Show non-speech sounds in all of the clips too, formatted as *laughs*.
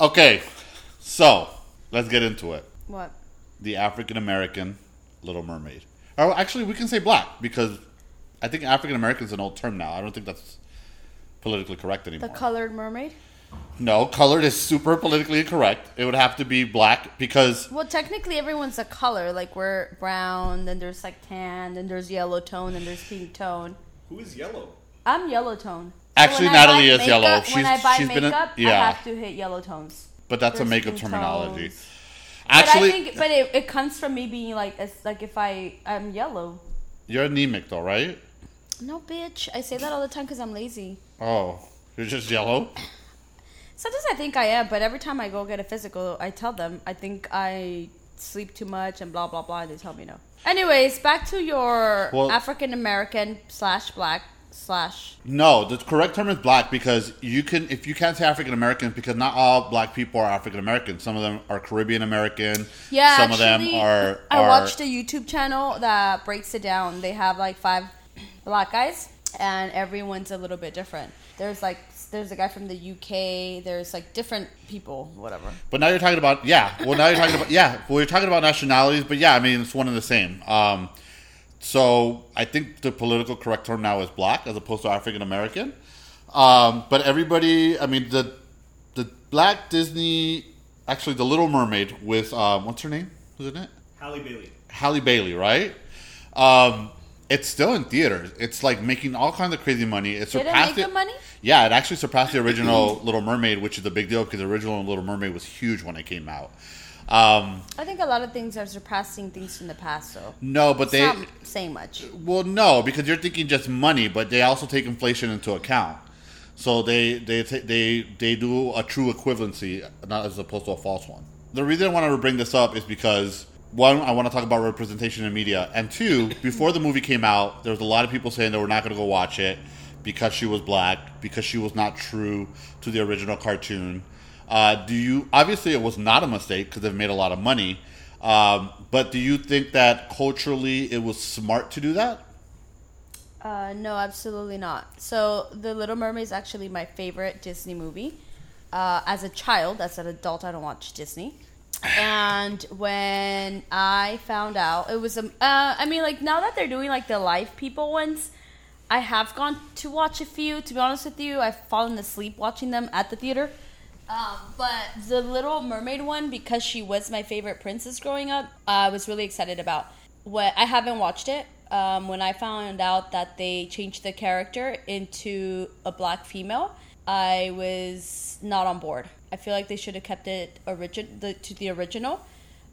Okay, so let's get into it. What? The African American Little Mermaid. Or actually, we can say black because I think African American is an old term now. I don't think that's politically correct anymore. The colored mermaid? no, colored is super politically incorrect. It would have to be black because Well, technically, everyone's a color. Like we're brown, then there's like tan, then there's yellow tone, then there's pink tone. Who is yellow? I'm yellow tone. Actually, Natalie is yellow. makeup- She's- when I buy she's been a- makeup, I yeah. have to hit yellow tones. but that's a makeup terminology. tones. Actually, but I think, but it, it comes from me being like, it's like if I I'm yellow. you're anemic though, right? No, bitch. I say that all the time because I'm lazy. Oh, you're just yellow. Sometimes I think I am, but every time I go get a physical, I tell them I think I sleep too much and blah blah blah. And they tell me no. Anyways, back to your Well- African American slash black slash. No, the correct term is black because you can if you can't say African American because not all black people are African American. Some of them are Caribbean American. Yeah, some of them actually, are. I are- watched a YouTube channel that breaks it down. They have like five black guys, and everyone's a little bit different. There's like there's a guy from the UK. There's like different people, whatever. But now you're talking about yeah. Well, now you're talking about yeah. Well, you're talking about nationalities, but yeah, I mean it's one and the same. Um, so I think the political correct term now is black as opposed to African American. Um, but everybody, I mean the the black Disney, actually the Little Mermaid with um, what's her name? Isn't it? Halle Bailey. Halle Bailey, right? Um, it's still in theaters. It's like making all kinds of crazy money. It Did it surpassed make good money? Yeah, it actually surpassed the original *clears throat* Little Mermaid, which is a big deal because the original Little Mermaid was huge when it came out. Um, I think a lot of things are surpassing things from the past, though. no, but It's they not saying much. well, no, because you're thinking just money, but they also take inflation into account. So they they they they do a true equivalency, not as opposed to a false one. The reason I wanted to bring this up is because one, I want to talk about representation in media, and two, *laughs* before the movie came out, there was a lot of people saying that we're not going to go watch it because she was black, because she was not true to the original cartoon. Uh, do you obviously it was not a mistake because they've made a lot of money, um, but do you think that culturally it was smart to do that? Uh, no, absolutely not. So, The Little Mermaid is actually my favorite Disney movie. Uh, as a child, as an adult, I don't watch Disney. And when I found out, it was, um, uh, I mean, like, now that they're doing, like, the live people ones, I have gone to watch a few. To be honest with you, I've fallen asleep watching them at the theater. Um, but the Little Mermaid one, because she was my favorite princess growing up, I was really excited about. What I haven't watched it. Um, when I found out that they changed the character into a black female, I was not on board. I feel like they should have kept it origin the, to the original.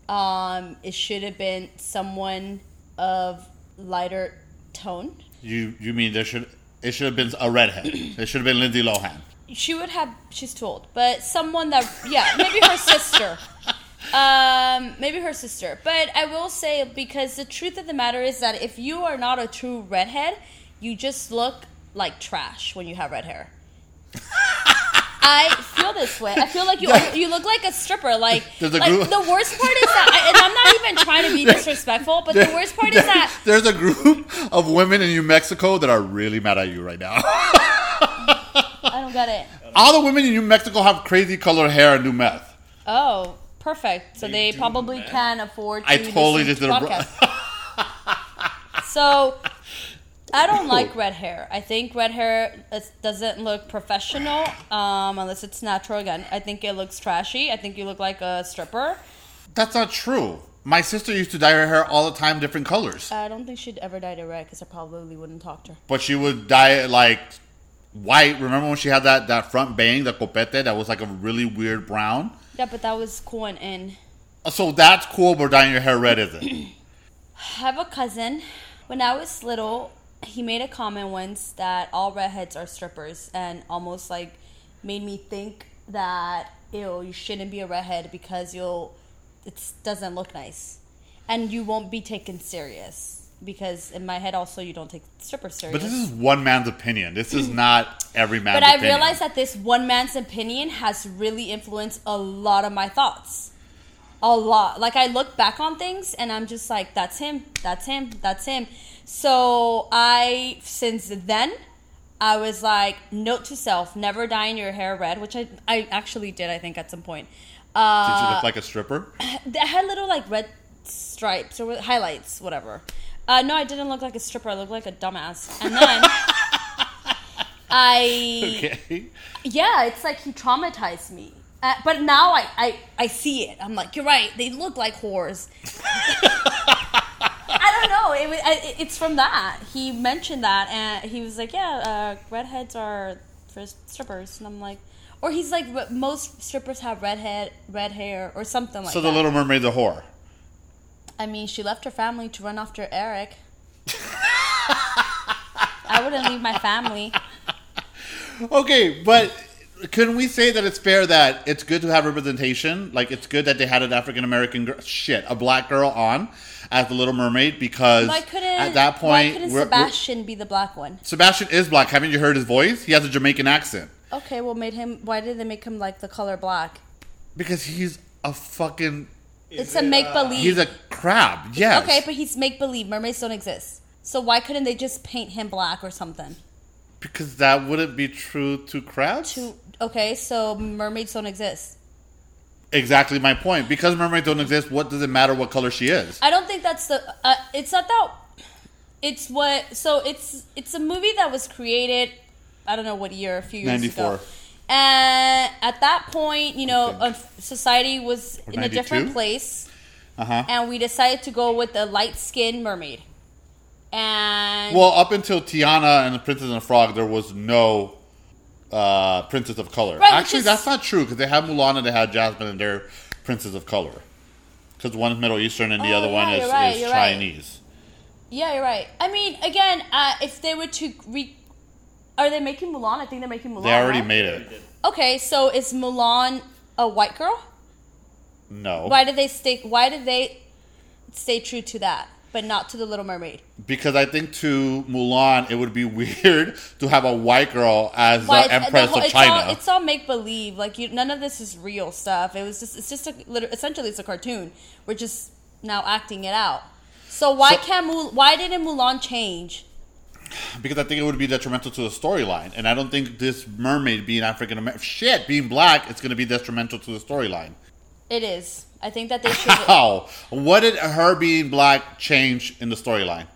Um, it should have been someone of lighter tone. You you mean there should it should have been a redhead? it should have been Lindsay Lohan. She would have she's too old but someone that yeah maybe her sister *laughs* um maybe her sister but i will say because the truth of the matter is that if you are not a true redhead you just look like trash when you have red hair *laughs* I feel this way. I feel like you you look like a stripper. Like, like the worst part is that, and I'm not even trying to be *laughs* disrespectful, but the worst part is that There's a group of women in New Mexico that are really mad at you right now. I don't get it. All the women in New Mexico have crazy colored hair and do meth. Oh, perfect. So They they do probably that. can afford to I totally listen just to did a bro- podcasts. *laughs* so I don't like red hair. I think red hair is, doesn't look professional um, unless it's natural. Again, I think it looks trashy. I think you look like a stripper. That's not true. My sister used to dye her hair all the time, different colors. I don't think she'd ever dye it red because I probably wouldn't talk to her. But she would dye it like white. Remember when she had that, that front bang, the copete, that was like a really weird brown? Yeah, but that was cool and in. Uh, so that's cool, but dyeing your hair red isn't. I have a cousin. When I was little, he made a comment once that all redheads are strippers, and almost like made me think that ew, you shouldn't be a redhead because you'll it doesn't look nice, and you won't be taken serious. Because in my head, also you don't take strippers serious. But this is one man's opinion. This is *laughs* not every man's opinion. But I opinion. realize that this one man's opinion has really influenced a lot of my thoughts. A lot. Like I look back on things and I'm just like, that's him, that's him, that's him. So I, since then, I was like, note to self: never dyeing your hair red, which I I actually did. I think at some point. Uh, Did you look like a stripper? *laughs* I had little like red stripes or highlights, whatever. Uh, no, I didn't look like a stripper. I looked like a dumbass. And then *laughs* I, Okay. yeah, it's like he traumatized me. Uh, but now I, I, I see it. I'm like, you're right. They look like whores. *laughs* I don't know. It, I- it's from that. He mentioned that, and he was like, yeah, uh, redheads are for strippers. And I'm like, or he's like, most strippers have red head, red hair, or something like that. So the Little Mermaid, the whore. I mean, she left her family to run after Eric. *laughs* I wouldn't leave my family. Okay, but couldn't we say that it's fair that it's good to have representation? Like it's good that they had an African American girl, shit, a black girl on as the Little Mermaid because at that point, Why couldn't we're- we're- Sebastian be the black one? Sebastian is black. Haven't you heard his voice? He has a Jamaican accent Okay, well, made him. Why did they make him like the color black? because he's a fucking it's a make believe. he's a crab. Yes. Okay, but he's make believe. Mermaids don't exist. So why couldn't they just paint him black or something? because that wouldn't be true to crabs. To okay, so mermaids don't exist. Exactly my point. Because mermaids don't exist, what does it matter what color she is? I don't think that's the. Uh, it's not that. It's what. So it's it's a movie that was created. I don't know what year, a few years 94. ago. And at that point, you know, uh, society was Or in a different place, Uh huh. and we decided to go with a light skinned mermaid. And Well, up until Tiana and the Princess and the Frog, there was no uh, Princess of Color. Right, Actually, is- that's not true because they had Mulan and they had Jasmine and they're Princess of Color. Because one is Middle Eastern and the Oh, other one is, right, is you're right. Chinese. yeah, you're right. I mean, again, uh, if they were to re, are they making Mulan? I think they're making Mulan. They already right? made it. Okay, so is Mulan a white girl? No. Why did they stay? Why did they stay true to that, but not to the Little Mermaid? Because I think to Mulan, it would be *laughs* weird to have a white girl as Why- the Empress whole- of it's China. All, it's all make believe. Like you, none of this is real stuff. It was just. It's just a. lit- Essentially, it's a cartoon. We're just now acting it out. So why So- can't Mul- Why didn't Mulan change? Because I think it would be detrimental to the storyline. And I don't think this mermaid being African American, shit, being black, it's going to be detrimental to the storyline. It is. I think that they should. *laughs* How? What did her being black change in the storyline?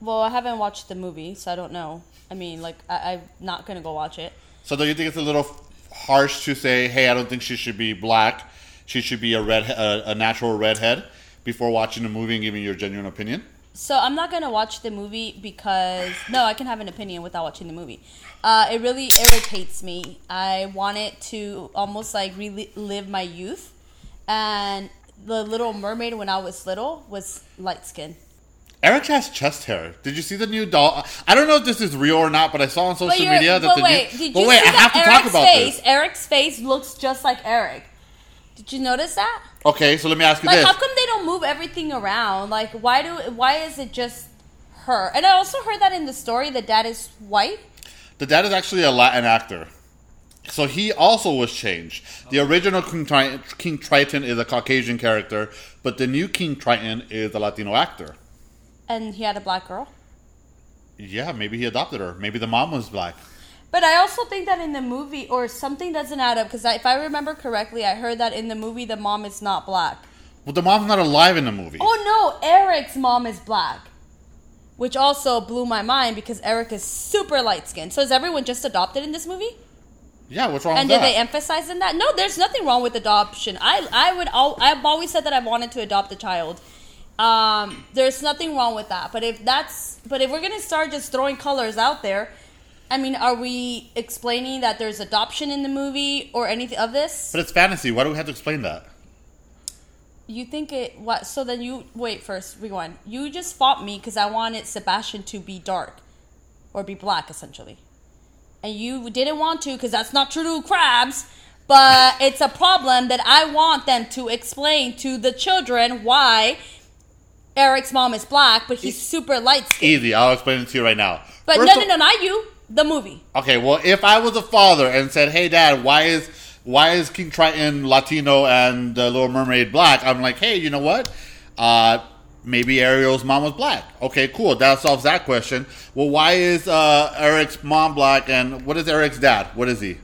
well, I haven't watched the movie, so I don't know. I mean, like, I, I'm not gonna go watch it. So do you think it's a little harsh to say, "Hey, I don't think she should be black. She should be a red, a, a natural redhead"? Before watching the movie and giving your genuine opinion, So I'm not gonna watch the movie because no, I can have an opinion without watching the movie. Uh, it really irritates me. I want it to almost like relive my youth, and the Little Mermaid when I was little was light skin. Eric has chest hair. Did you see the new doll? I don't know if this is real or not, but I saw on social media that but the wait, new. did but you wait, see I have to that talk Eric's about face? this. Eric's face looks just like Eric. Did you notice that? Okay, so let me ask you Like, this: how come they don't move everything around? Like, why do? Why is it just her? And I also heard that in the story, the dad is white. The dad is actually a Latin actor. So he also was changed. The original King, Tri- King Triton is a Caucasian character, but the new King Triton is a Latino actor. and he had a black girl. Yeah, maybe he adopted her. Maybe the mom was black. But I also think that in the movie, or something doesn't add up, because if I remember correctly, I heard that in the movie the mom is not black. Well, the mom's not alive in the movie. Oh no, Eric's mom is black. Which also blew my mind because Eric is super light skinned. So is everyone just adopted in this movie? Yeah, what's wrong And did they emphasize in that? No, there's nothing wrong with adoption. I I would al- I've always said that I wanted to adopt a child. Um, there's nothing wrong with that. But if that's but if we're gonna start just throwing colors out there, I mean, are we explaining that there's adoption in the movie or anything of this? but it's fantasy. Why do we have to explain that? You think it what? So then you wait first. Rewind. You just fought me because I wanted Sebastian to be dark, or be black essentially, and you didn't want to because that's not true to crabs. But *laughs* it's a problem that I want them to explain to the children why Eric's mom is black, but he's super light skinned. Easy. I'll explain it to you right now. But First no, no, no, not you. The movie. Okay, well, if I was a father and said, "Hey, Dad, why is why is King Triton Latino and the Little Mermaid black?" I'm like, "Hey, you know what? Uh, maybe Ariel's mom was black. Okay, cool. That solves that question. Well, why is uh, Eric's mom black and what is Eric's dad? What is he?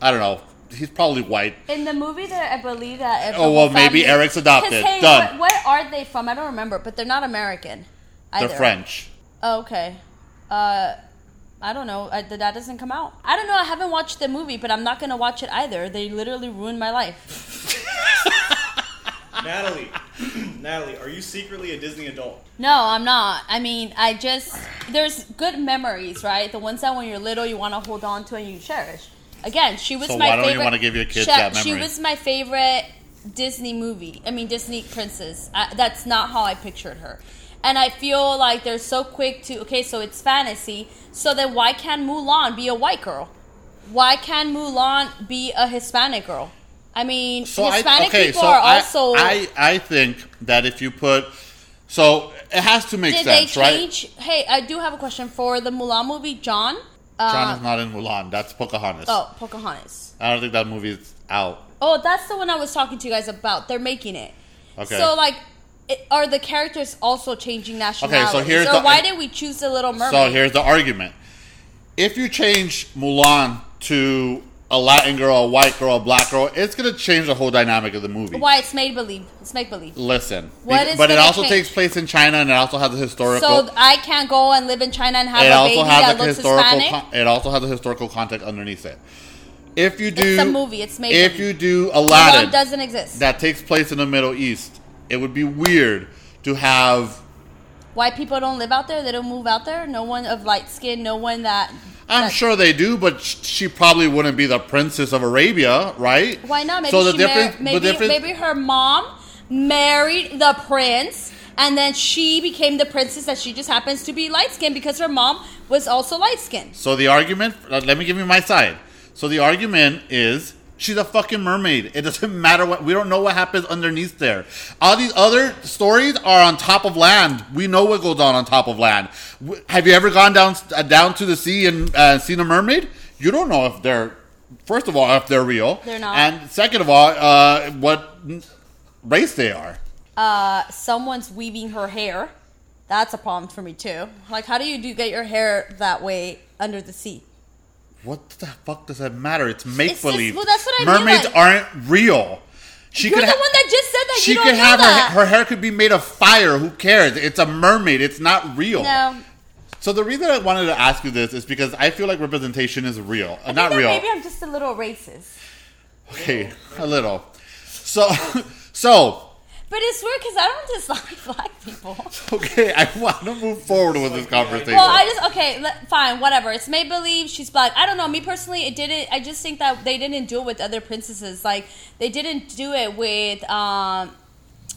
I don't know. He's probably white. In the movie, that I believe that. Oh, well, maybe Eric's adopted. Hey, Done. What, what are they from? I don't remember, but they're not American. Either. They're French. Oh, okay. Uh, I don't know. I, the dad doesn't come out. I don't know. I haven't watched the movie, but I'm not gonna watch it either. They literally ruined my life. *laughs* Natalie, Natalie, are you secretly a Disney adult? No, I'm not. I mean, I just there's good memories, right? The ones that when you're little you want to hold on to and you cherish. Again, she was So my why don't you favorite. wanna give your kids she, that She was my favorite Disney movie. I mean, Disney princess. I, that's not how I pictured her. And I feel like they're so quick to okay, so it's fantasy. So then why can't Mulan be a white girl? Why can't Mulan be a Hispanic girl? I mean, So I, Hispanic okay, people so are I, also. I I think that if you put so it has to make did sense, they right? Hey, I do have a question for the Mulan movie. John. Uh, John is not in Mulan. That's Pocahontas. Oh, Pocahontas. I don't think that movie is out. Oh, that's the one I was talking to you guys about. They're making it. Okay. So, like, it, are the characters also changing nationalities? here's or the- why did we choose the Little Mermaid? So here's the argument: if you change Mulan to a Latin girl, a white girl, a black girl, it's gonna change the whole dynamic of the movie. Why it's made believe? It's make believe. Listen, What is but it also change? takes place in China, and it also has a historical. So I can't go and live in China and have it a also baby has that a looks historical. Con- it also has a historical context underneath it. If you do, It's a movie. It's made If you do Mulan Aladdin, doesn't exist. that takes place in the Middle East, it would be weird to have. Why people don't live out there? They don't move out there. No one of light skin. No one that. I'm that- sure they do, but she probably wouldn't be the princess of Arabia, right? Why not? Maybe so the difference, mar- maybe the difference, maybe her mom married the prince, and then she became the princess that she just happens to be light skinned because her mom was also light skinned. So the argument, uh, let me give you my side. So the argument is she's a fucking mermaid. It doesn't *laughs* matter what we don't know what happens underneath there. All these other stories are on top of land. We know what goes on on top of land. Have you ever gone down uh, down to the sea and uh, seen a mermaid? You don't know if they're first of all if they're real. They're not. And second of all, uh, what race they are. Uh, someone's weaving her hair. That's a problem for me too. Like, how do you do get your hair that way under the sea? What the fuck does that matter? It's make believe. well, that's what I mean, Mermaids like- aren't real. She You're could the ha- one that just said that. She you don't could have that. her, her hair could be made of fire. Who cares? It's a mermaid. It's not real. no, So the reason I wanted to ask you this is because I feel like representation is real. Uh, I not real. Maybe I'm just a little racist. Okay, a little. So, *laughs* so But it's weird because I don't dislike *laughs* black people. okay. I want to move forward with this conversation. Well, I just okay, let, fine, whatever. It's made believe she's black. I don't know. Me personally, it didn't. I just think that they didn't do it with other princesses. Like they didn't do it with um,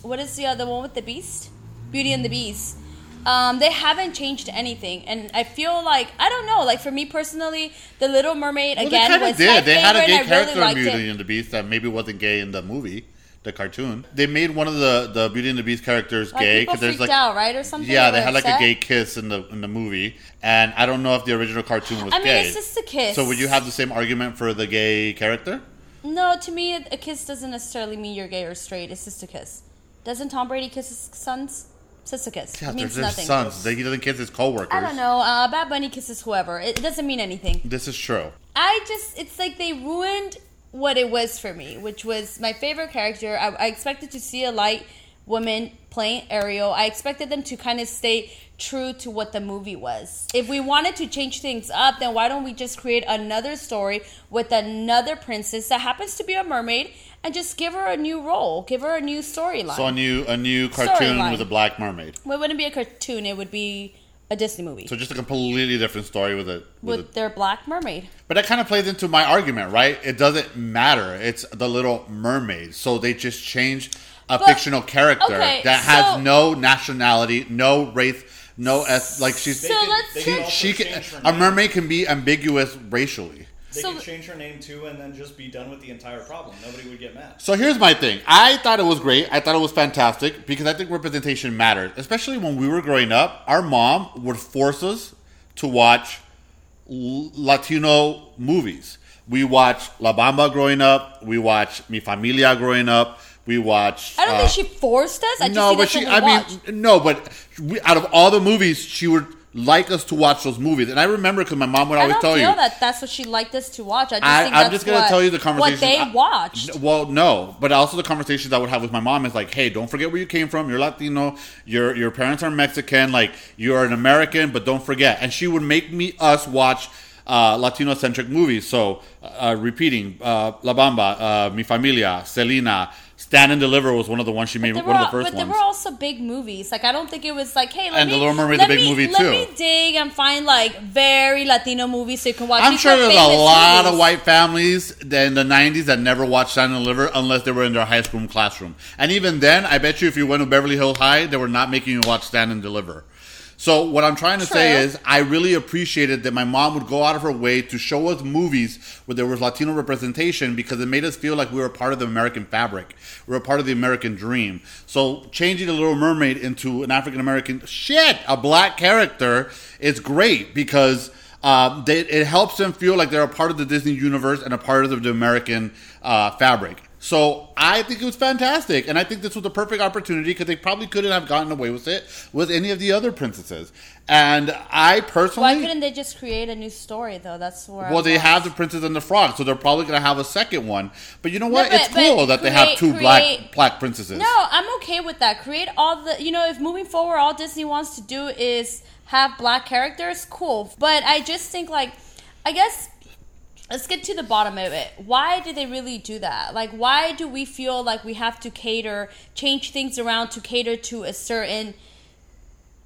what is the other one with the Beast? Beauty and the Beast. Um, they haven't changed anything, and I feel like I don't know. Like for me personally, the Little Mermaid Well, again they was of my did. They had a gay character really in Beauty it. and the Beast that maybe wasn't gay in the movie, the cartoon. They made one of the the Beauty and the Beast characters Like, gay because there's like out, right, or something. yeah, They had like a gay kiss in the in the movie, and I don't know if the original cartoon was I mean, gay. it's just a kiss. So would you have the same argument for the gay character? No, to me, a kiss doesn't necessarily mean you're gay or straight. It's just a kiss. Doesn't Tom Brady kiss his sons? It's just a kiss. Yeah, it means nothing. sons. He doesn't kiss his coworkers. I don't know. Uh, Bad Bunny kisses whoever. It doesn't mean anything. This is true. I just, it's like they ruined what it was for me, which was my favorite character. I, I expected to see a light woman playing Ariel. I expected them to kind of stay true to what the movie was. If we wanted to change things up, then why don't we just create another story with another princess that happens to be a mermaid and just give her a new role, give her a new storyline. So a new a new cartoon with a black mermaid. Well, it wouldn't be a cartoon; it would be a Disney movie So just a completely different story with it. With with it. their black mermaid. But that kind of plays into my argument, right? It doesn't matter. It's the Little Mermaid. So they just changed a But- fictional character okay, that so- has no nationality, no race, no eth- like she's They So could- let's they take- she can a mermaid can be ambiguous racially. They So- could change her name too, and then just be done with the entire problem. Nobody would get mad. So here's my thing. I thought it was great. I thought it was fantastic because I think representation matters, Especially when we were growing up, our mom would force us to watch Latino movies. We watched La Bamba growing up. We watched Mi Familia growing up. We watched. I don't uh, think she forced us. I just no, but she. I watched. mean, no, but we, out of all the movies, she would like us to watch those movies, and I remember because my mom would I always don't tell feel you. that that's what she liked us to watch. I just I, think I'm that's just gonna what, tell you the conversation. what they I- watched. Well, no, but also the conversations I would have with my mom is like, "Hey, don't forget where you came from. You're Latino. Your your parents are Mexican. Like you're an American, but don't forget." And she would make me us watch uh, Latino centric movies. So, uh, repeating, uh, La Bamba, uh, Mi Familia, Selena, Stand and Deliver was one of the ones she made. One of the first but ones. they were also big movies. Like I don't think it was like, hey, let And me, The Little Mermaid's let a big me, movie, let too. me dig and find like very Latino movies so you can watch. I'm These sure there's a lot of white families in the 90s that never watched Stand and Deliver unless they were in their high school classroom. And even then, I bet you if you went to Beverly Hills High, they were not making you watch Stand and Deliver. So what I'm trying to say is, I really appreciated that my mom would go out of her way to show us movies where there was Latino representation because it made us feel like we were part of the American fabric, we were part of the American dream. So changing the Little Mermaid into an African American shit, a black character, is great because um, they, it helps them feel like they're a part of the Disney universe and a part of the American uh, fabric. So I think it was fantastic, and I think this was the perfect opportunity because they probably couldn't have gotten away with it with any of the other princesses. And I personally, Why couldn't they just create a new story though? That's where. well, I'm they lost. have the Princess and the Frog, so they're probably going to have a second one. But you know what? but- it's but cool that they have two create- black black princesses. No, I'm okay with that. Create all the, you know, if moving forward, all Disney wants to do is have black characters, cool. But I just think, like, I guess, let's get to the bottom of it. Why do they really do that? Like, why do we feel like we have to cater, change things around to cater to a certain.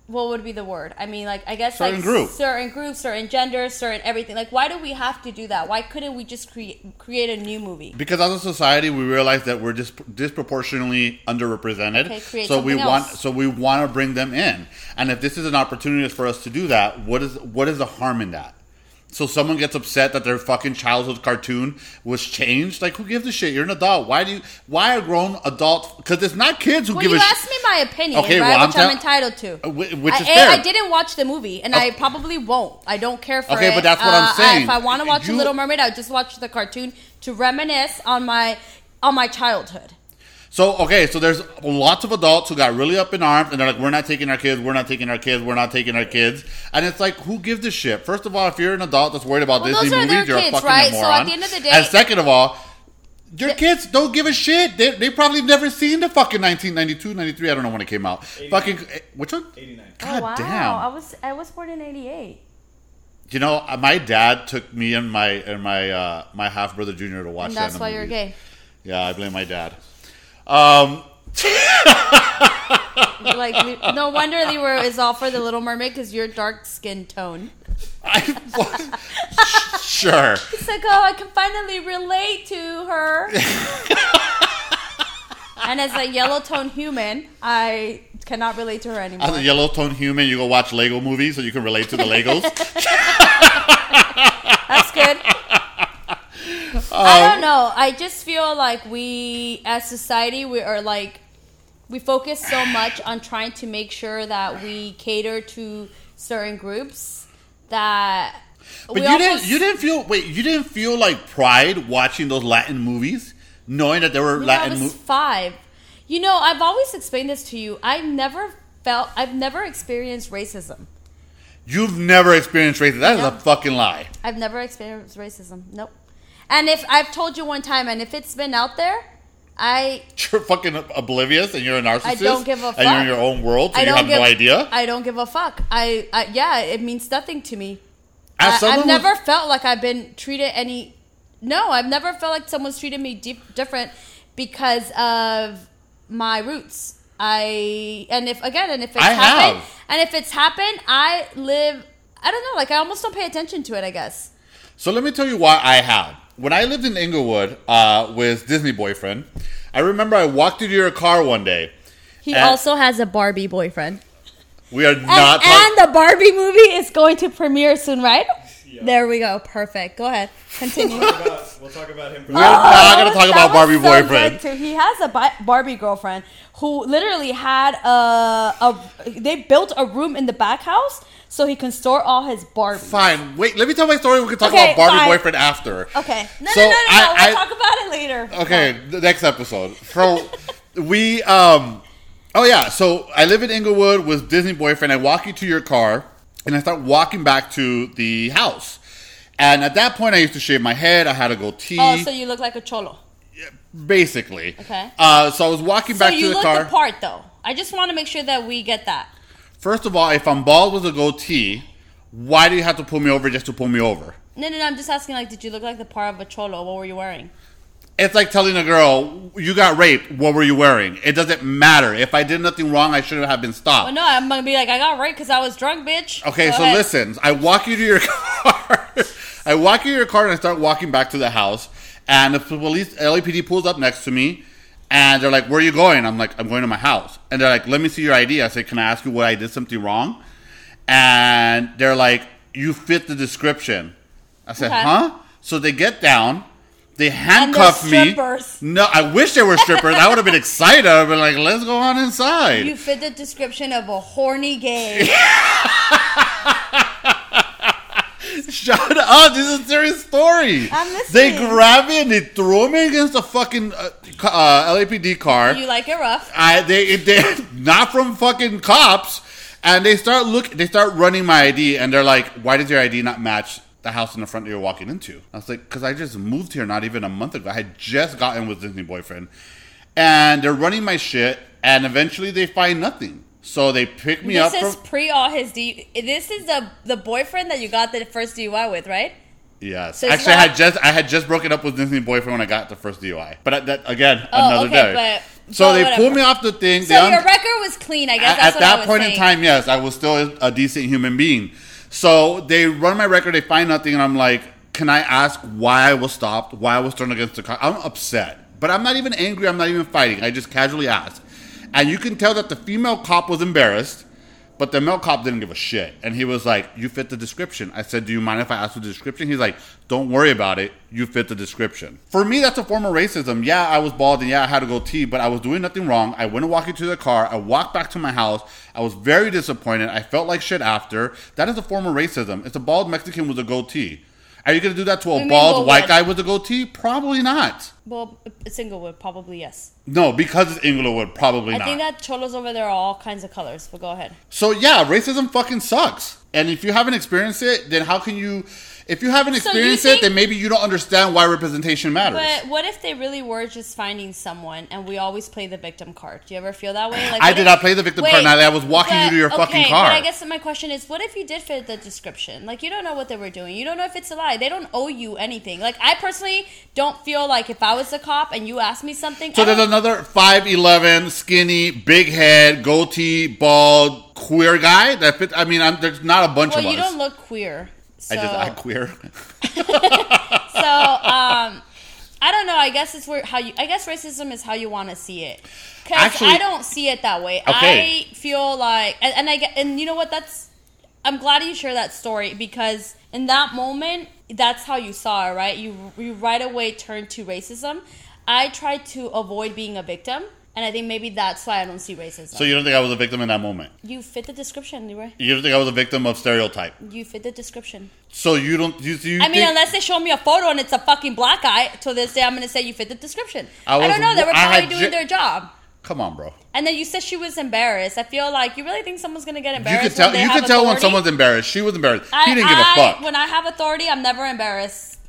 What would be the word? I mean, like I guess Certain like group. certain groups, certain genders, certain everything. Like, why do we have to do that? Why couldn't we just create create a new movie? Because as a society, we realize that we're just disproportionately underrepresented. Okay, so we something want, so we want to bring them in. And if this is an opportunity for us to do that, what is what is the harm in that? So someone gets upset that their fucking childhood cartoon was changed. Like, who gives a shit? You're an adult. Why do you? Why are grown adults? Because it's not kids who Well, give you a asked shit. me my opinion, Okay, right? well, I'm which I'm, entitled to. Uh, which is I, fair. I didn't watch the movie, and I probably won't. I don't care for Okay, it. but that's what I'm Uh, I- saying. if I want to watch You- The Little Mermaid, I would just watch the cartoon to reminisce on my on my childhood. So okay, so there's lots of adults who got really up in arms and they're like, "We're not taking our kids. We're not taking our kids. We're not taking our kids." And it's like, who gives a shit? First of all, if you're an adult that's worried about Well, Disney those are their movies, you're a fucking right? So at moron. the end of the day- and second of all, your kids don't give a shit. They, they probably never seen the fucking 1992, 93. I don't know when it came out. Fucking eh, which one? 89. God oh, wow. damn. I was I was born in '88. You know, uh, my dad took me and my and my uh, my half brother Junior to watch And that. that's in the why you're gay. Yeah, I blame my dad. Um, *laughs* Like no wonder they were is all for the Little Mermaid because your dark skin tone. I, sure. *laughs* It's like oh, I can finally relate to her. *laughs* and as a yellow tone human, I cannot relate to her anymore. As a yellow tone human, you go watch Lego movies so you can relate to the Legos. That's good. I um, don't know. I just feel like we, as society, we are like, we focus so much on trying to make sure that we cater to certain groups that. But you didn't. You didn't feel. Wait, you didn't feel like pride watching those Latin movies, knowing that there were Latin movies. five. You know, I've always explained this to you. I've never felt, I've never experienced racism. You've never experienced racism. That is a fucking lie. I've never experienced racism. Nope. And if I've told you one time, and if it's been out there, I *laughs* You're fucking oblivious, and you're a narcissist. I don't give a And you're in your own world, so I you have give, no idea. I don't give a fuck. I, I yeah, it means nothing to me. I, I've who's- never felt like I've been treated any. No, I've never felt like someone's treated me dif- different because of my roots. I and if again and if it's I happened have. and if it's happened, I live. I don't know. Like I almost don't pay attention to it. I guess. So let me tell you why I have. When I lived in Inglewood uh, with Disney boyfriend, I remember I walked into your car one day. He And- also has a Barbie boyfriend. We are And, not. talk- and the Barbie movie is going to premiere soon, right? There we go. Perfect. Go ahead. Continue. We'll talk about, we'll talk about him. We're not going to talk about Barbie so boyfriend. too. He has a Bi- Barbie girlfriend who literally had a, a. They built a room in the back house so he can store all his Barbies. Fine. Wait, let me tell my story. We can talk Okay, about Barbie fine. boyfriend after. Okay. No, So no, no, no. I- we'll I- talk about it later. Okay, the next episode. So *laughs* we um oh yeah so i live in inglewood with disney boyfriend i walk you to your car and i start walking back to the house and at that point i used to shave my head i had a goatee Oh, so you look like a cholo. basically Okay. uh, so i was walking So back to you the look car the part, though. I just want to make sure that we get that. first of all if i'm bald with a goatee why do you have to pull me over just to pull me over No, no, no. I'm just asking. Like, did you look like the part of a cholo? What were you wearing? It's like telling a girl you got raped what were you wearing it doesn't matter if i did nothing wrong i shouldn't have been stopped Well, no, I'm gonna be like, I got raped because I was drunk, bitch. Okay, Go so ahead. listen. I walk you to your *laughs* car. I walk you to your car and I start walking back to the house. And the police, LAPD pulls up next to me. And they're like, Where are you going? I'm like, I'm going to my house. And they're like, Let me see your ID. I say, Can I ask you what I did something wrong? And they're like, You fit the description. I said, Okay. Huh? So they get down. They handcuff me. strippers. No, I wish they were strippers. I would have been excited. I'd been like, let's go on inside. You fit the description of a horny gay. *laughs* Shut up! This is a serious story. I'm They listening. grabbed me and they threw me against a fucking uh, uh, LAPD car. you like it rough? I they they *laughs* not from fucking cops, and they start look. They start running my ID, and they're like, "Why does your ID not match the house in the front that you're walking into?" I was like, "Cause I just moved here not even a month ago. I had just gotten with Disney boyfriend, and they're running my shit, and eventually they find nothing." So they pick me This up This is pre all his D. This is the the boyfriend that you got the first DUI with, right? Yes, So actually, I had just I had just broken up with Disney boyfriend when I got the first DUI. But that again, Oh, another okay, day. but- so they whatever. pulled me off the thing. So un- your record was clean, I guess. at, at that point in time, yes, I was still a decent human being. So they run my record, they find nothing, and I'm like, can I ask why I was stopped? Why I was thrown against the car? I'm upset, but I'm not even angry. I'm not even fighting. I just casually asked, and you can tell that the female cop was embarrassed. But the milk cop didn't give a shit. And he was like, You fit the description. I said, Do you mind if I ask the description? He's like, Don't worry about it. You fit the description. For me, that's a form of racism. Yeah, I was bald and yeah, I had a goatee, but I was doing nothing wrong. I went and walked into the car. I walked back to my house. I was very disappointed. I felt like shit after. That is a form of racism. It's a bald Mexican with a goatee. Are you going to do that to a bald white guy with a goatee? Probably not. Well, it's Inglewood, probably yes. No, because it's Inglewood, probably I not. think that cholos over there are all kinds of colors. But go ahead. So yeah, racism fucking sucks. And if you haven't experienced it, then how can you? If you haven't So you experienced it, then maybe you don't understand why representation matters. But what if they really were just finding someone, and we always play the victim card? Do you ever feel that way? Like, I did if- not play the victim card, Natalie. I was walking you to your fucking car. But I guess my question is, what if you did fit the description? Like, you don't know what they were doing. You don't know if it's a lie. They don't owe you anything. Like, I personally don't feel like if I was a cop and you asked me something, so there's another five eleven, skinny, big head, goatee, bald, queer guy that fit. I mean, I'm, there's not a bunch well, of you us. don't look queer. So, I just act queer. *laughs* so um, I don't know. I guess it's where how you. I guess racism is how you want to see it. Because I don't see it that way. Okay. I feel like, and, and I get, and you know what? That's. I'm glad you share that story because in that moment, that's how you saw it, right? You you right away turned to racism. I tried to avoid being a victim, and I think maybe that's why I don't see racism. so you don't think I was a victim in that moment? you fit the description, Leroy. You don't think I was a victim of stereotype? You fit the description. So you don't? You, you I mean, think, unless they show me a photo and it's a fucking black guy, to this day I'm gonna say you fit the description. I I, don't know. They were probably doing ju- their job. Come on, bro. And then you said she was embarrassed. I feel like you really think someone's gonna get embarrassed. You could tell. You could tell when someone's embarrassed. She was embarrassed. I, he didn't give a fuck. When I have authority, I'm never embarrassed.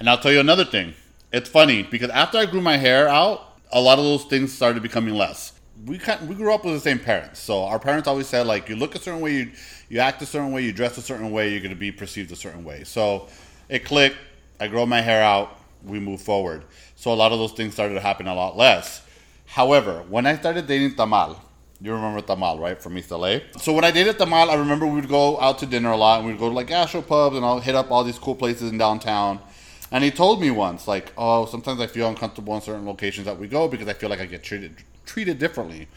And I'll tell you another thing. It's funny because after I grew my hair out, a lot of those things started becoming less. We kind we grew up with the same parents, so our parents always said like you look a certain way, you you act a certain way, you dress a certain way, you're going to be perceived a certain way. So it clicked. I grow my hair out. We move forward. So a lot of those things started to happen a lot less. However, when I started dating Tamal, you remember Tamal, right, from East LA? So when I dated Tamal, I remember we would go out to dinner a lot, and we'd go to like gastropubs, and I'll hit up all these cool places in downtown. And he told me once, like, oh, sometimes I feel uncomfortable in certain locations that we go because I feel like I get treated treated differently.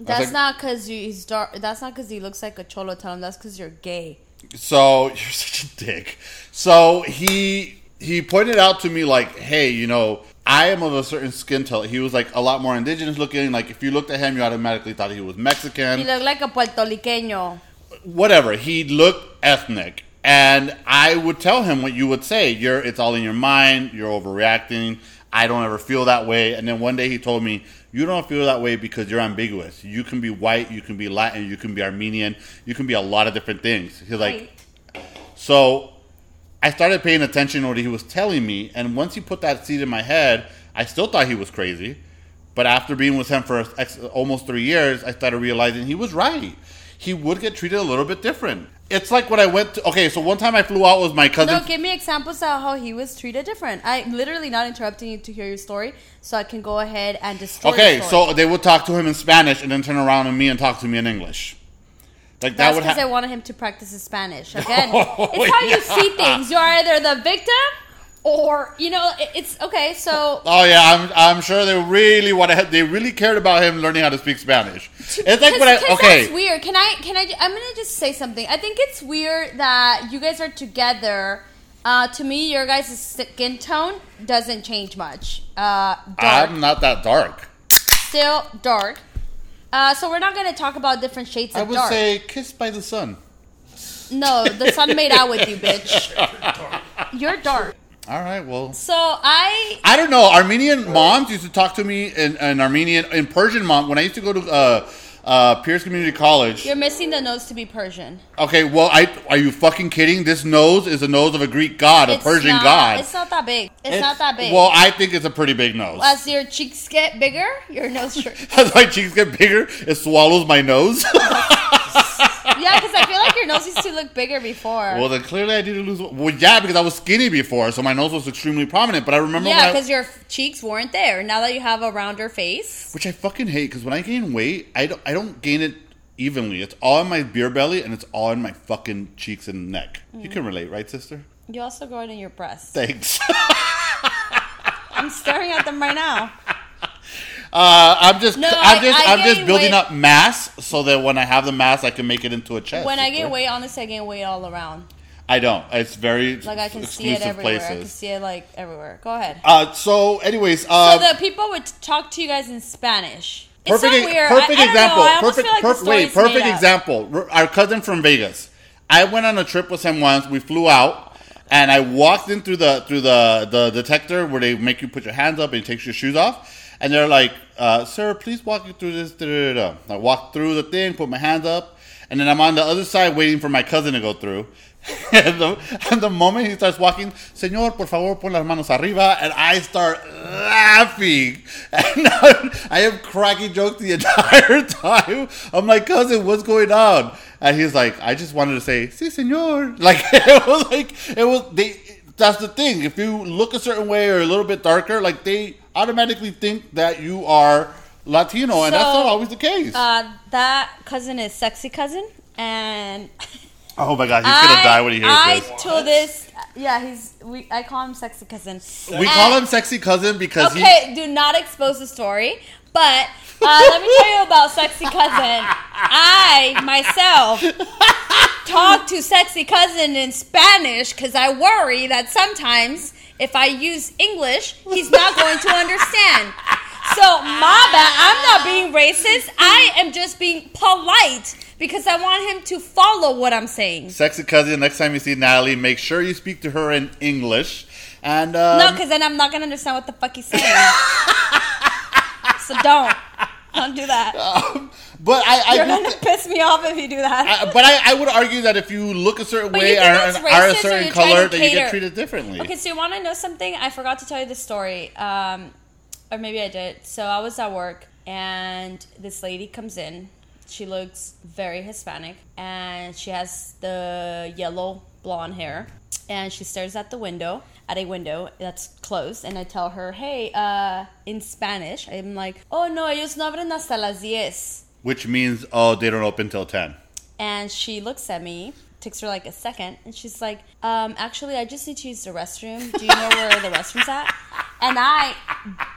That's like- not because he's dark. That's not because he looks like a cholo. Tell him that's because you're gay. So *laughs* you're such a dick. So he he pointed out to me like, hey, you know, I am of a certain skin tone. He was like a lot more indigenous looking. Like if you looked at him, you automatically thought he was Mexican. He looked like a puertorriqueño. whatever. He looked ethnic, and I would tell him what you would say. You're, it's all in your mind. You're overreacting. I don't ever feel that way. And then one day he told me, You don't feel that way because you're ambiguous. You can be white, you can be Latin, you can be Armenian, you can be a lot of different things. He's like, So I started paying attention to what he was telling me. And once he put that seed in my head, I still thought he was crazy. But after being with him for ex- almost three years, I started realizing he was right. He would get treated a little bit different. It's like when I went to, okay, so one time I flew out with my cousin. No, give me examples of how he was treated different. I'm literally not interrupting you to hear your story, so I can go ahead and destroy. Okay, so they would talk to him in Spanish and then turn around on me and talk to me in English. Like that that's would because I wanted him to practice his Spanish. *laughs* Again, Oh, it's how you see things. You're either the victim, or you know, it's okay. So Oh yeah, I'm, I'm sure they really want to. They really cared about him learning how to speak Spanish. It's like when I okay. that's weird. Can I? Can I? I'm gonna just say something. I think it's weird that you guys are together. Uh, to me, your guys' skin tone doesn't change much. Uh, dark, I'm not that dark. still dark. Uh, so we're not gonna talk about different shades of I would dark. say kissed by the sun. no, the sun made out with you, bitch. *laughs* You're dark. All right, well. So I I don't know. Armenian moms used to talk to me in, in Armenian, in Persian mom. When I used to go to uh, uh, Pierce Community College. you're missing the nose to be Persian. Okay, well, I are you fucking kidding? This nose is the nose of a Greek god, a Persian not, god. It's not that big. It's, It's- not that big. Well, I think it's a pretty big nose. As your cheeks get bigger, your nose *laughs* shrinks. As my cheeks get bigger, it swallows my nose. *laughs* yeah, because I feel like your nose used to look bigger before. well, then clearly I didn't lose. Well, yeah, because I was skinny before, so my nose was extremely prominent. But I remember yeah, because your cheeks weren't there. Now that you have a rounder face, which I fucking hate, because when I gain weight, I don't, I don't gain it evenly. It's all in my beer belly, and it's all in my fucking cheeks and neck. Mm. You can relate, right, sister? you also grow it in your breasts. Thanks. *laughs* I'm staring at them right now. *laughs* Uh, I'm just, No, I'm just, I I'm just building weight- up mass so that when I have the mass, I can make it into a chest. When I get gain weight, honestly, I gain weight all around. I don't. It's very Like I can see it everywhere. I can see it like everywhere. Go ahead. Uh, so, anyways, uh, so the people would talk to you guys in Spanish. It's perfect, so weird. perfect I, I example. Know. Perfect, like perfect. Wait, perfect example. Our cousin from Vegas. I went on a trip with him once. We flew out, and I walked in through the through the the detector where they make you put your hands up and it takes your shoes off. And they're like, uh, "Sir, please walk you through this." Da, da, da, da. I walked through the thing, put my hands up, and then I'm on the other side waiting for my cousin to go through. *laughs* and, the, and the moment he starts walking, Señor, por favor, pon las manos arriba, and I start laughing. *laughs* And I am cracking jokes the *laughs* entire time. I'm like, cousin, what's going on? And he's like, I just wanted to say, sí, señor. Like it was like it was they. That's the thing. If you look a certain way or a little bit darker, like they automatically think that you are Latino, and that's not always the case. Uh, that cousin is sexy cousin, and *laughs* oh my god, he's gonna I, die when he hears I this. told this. Yeah, he's. We, I call him sexy cousin. We call him sexy cousin because he. Okay, do not expose the story. But uh, let me tell you about sexy cousin. I myself talk to sexy cousin in Spanish because I worry that sometimes if I use English, he's not going to understand. So my bad. I'm not being racist. I am just being polite because I want him to follow what I'm saying. Sexy cousin, next time you see Natalie, make sure you speak to her in English. And um, No, because then I'm not gonna understand what the fuck he's saying. *laughs* so don't, don't do that. but I, I You're gonna thi- piss me off if you do that. I- but I, I would argue that if you look a certain But way or, are a certain color, then you get treated differently. Okay, so you want to know something? I forgot to tell you this story, um, or maybe I did. So I was at work, and this lady comes in. She looks very Hispanic, and she has the yellow blonde hair. And she stares at the window, at a window that's closed. And I tell her, "Hey, uh, in Spanish, I'm like, oh no, ellos no abren hasta las diez." Which means, oh, they don't open till 10. And she looks at me, takes her like a second, and she's like, um, actually, I just need to use the restroom. Do you know where the restroom's at? *laughs* And I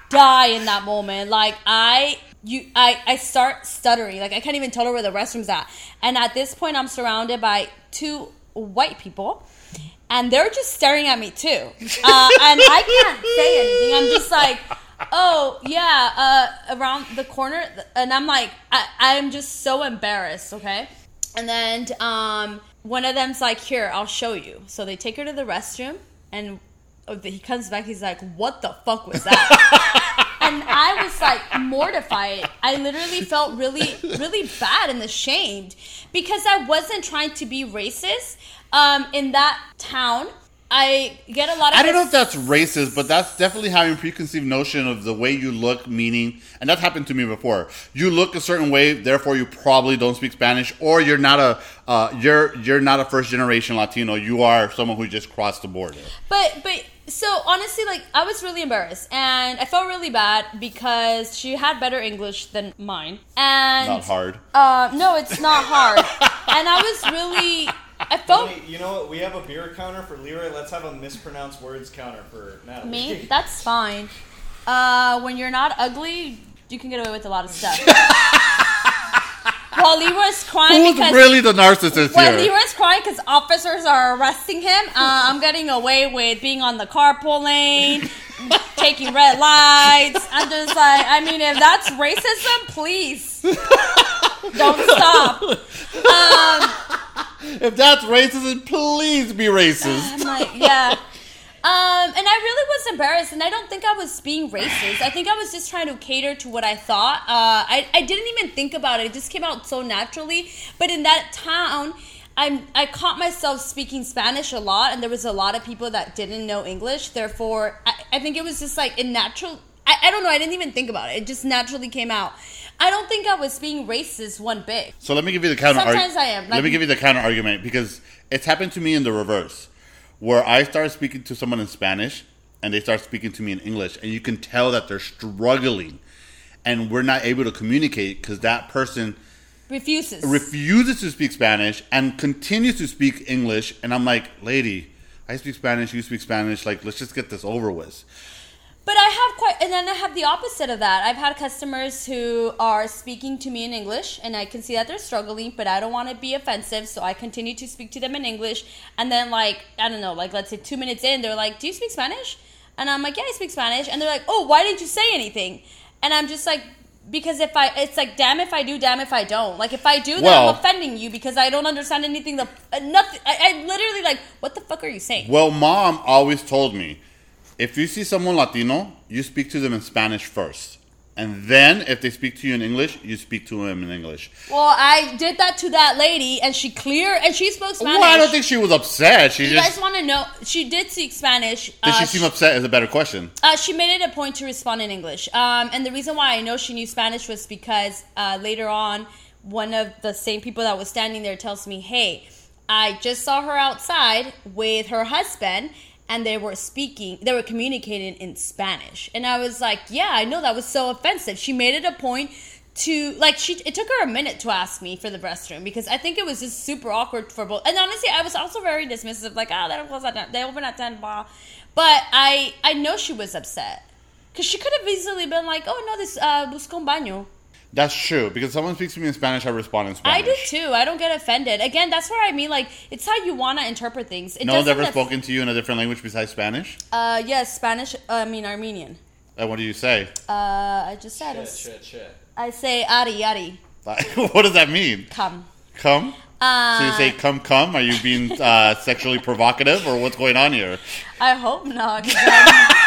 die in that moment. Like I you I, I start stuttering. Like I can't even tell her where the restroom's at. And at this point I'm surrounded by two white people. And they're just staring at me too. Uh, and I can't say anything. I'm just like, oh yeah, uh, around the corner, and I'm like, I, I'm just so embarrassed. Okay, and then um, one of them's like, here, I'll show you. So they take her to the restroom, and oh, he comes back. He's like, "What the fuck was that?" *laughs* and I was like mortified. I literally felt really, really bad and ashamed because I wasn't trying to be racist. Um, in that town, I get a lot of. I don't know if that's racist, but that's definitely having preconceived notion of the way you look, meaning, and that's happened to me before. You look a certain way, therefore you probably don't speak Spanish, or you're not a uh, you're you're not a first generation Latino. You are someone who just crossed the border. But but so honestly, like I was really embarrassed and I felt really bad because she had better English than mine. And Not hard. Uh, no, it's not hard. *laughs* and I was really. I felt Tony, you know what? We have a beer counter for Leroy. Let's have a mispronounced words counter for Natalie. me. *laughs* That's fine. Uh, when you're not ugly, you can get away with a lot of stuff. While Leroy's crying Who's because really the narcissist When here? Leroy's crying because officers are arresting him, uh, I'm getting away with being on the carpool lane, taking red lights. I'm just like, I mean, if that's racism, please don't stop. Um, if that's racism, please be racist. I'm like, yeah. Um, and I really was embarrassed, and I don't think I was being racist. I think I was just trying to cater to what I thought. Uh, I, I didn't even think about it; it just came out so naturally. But in that town, I'm I caught myself speaking Spanish a lot, and there was a lot of people that didn't know English. Therefore, I, I think it was just like a natural. I, I don't know. I didn't even think about it; it just naturally came out. I don't think I was being racist one bit. So let me give you the counter. Argument. Sometimes I am, let me give you the counter argument because it's happened to me in the reverse, where I start speaking to someone in Spanish and they start speaking to me in English, and you can tell that they're struggling, and we're not able to communicate because that person Refuses. refuses to speak Spanish and continues to speak English, and I'm like, lady, I speak Spanish, you speak Spanish, like let's just get this over with. But I have quite, and then I have the opposite of that. I've had customers who are speaking to me in English, and I can see that they're struggling, but I don't want to be offensive, so I continue to speak to them in English. And then, like, I don't know, like, let's say two minutes in, they're like, Do you speak Spanish? And I'm like, Yeah, I speak Spanish. And they're like, Oh, why didn't you say anything? And I'm just like, because if I, it's like, damn if I do, damn if I don't. Like, if I do, then Well- I'm offending you because I don't understand anything. The uh, nothing. I, I literally like, what the fuck are you saying? Well, mom always told me if you see someone Latino, you speak to them in Spanish first. And then if they speak to you in English, you speak to them in English. Well, I did that to that lady, and she clear and she spoke Spanish. Well, I don't think she was upset. She you just guys want to know? She did speak Spanish. did Uh, she seem upset is a better question. uh, she made it a point to respond in English. Um, and the reason why I know she knew Spanish was because uh, later on, one of the same people that was standing there tells me, "Hey, I just saw her outside with her husband." And they were speaking, they were communicating in Spanish. And I was like, yeah, I know that was so offensive. She made it a point to, like, she, it took her a minute to ask me for the restroom because I think it was just super awkward for both. And honestly, I was also very dismissive, like, oh they don't close at 10, they open at 10, blah. But I, I know she was upset. Because she could have easily been like, oh, no, this, uh, busco baño. That's true because someone speaks to me in Spanish, I respond in Spanish. I do too. I don't get offended. Again, that's where I mean, like, it's how you want to interpret things. It No one's ever spoken to you in a different language besides Spanish. Uh, yes, Spanish. Uh, I mean Armenian. And what do you say? Uh, I just said. Shit, shit, shit. I say ari ari. *laughs* what does that mean? Come. Come. Uh, So you say come come? Are you being uh, *laughs* sexually provocative or what's going on here? I hope not. 'cause I'm-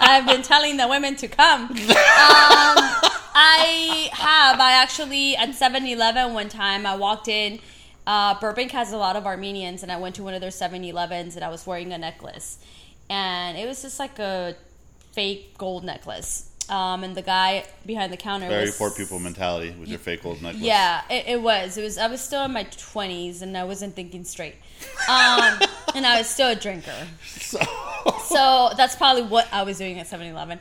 I've been telling the women to come. *laughs* Um, I have. I actually at 7-Eleven one time. I walked in. Uh, Burbank has a lot of Armenians, and I went to one of their 7-Elevens, and I was wearing a necklace, and it was just like a fake gold necklace. Um, and the guy behind the counter Very was poor people mentality with your fake gold necklace. Yeah, it, it was. It was. I was still in my twenties, and I wasn't thinking straight. Um, and I was still a drinker. *laughs* So, So that's probably what I was doing at 7-Eleven.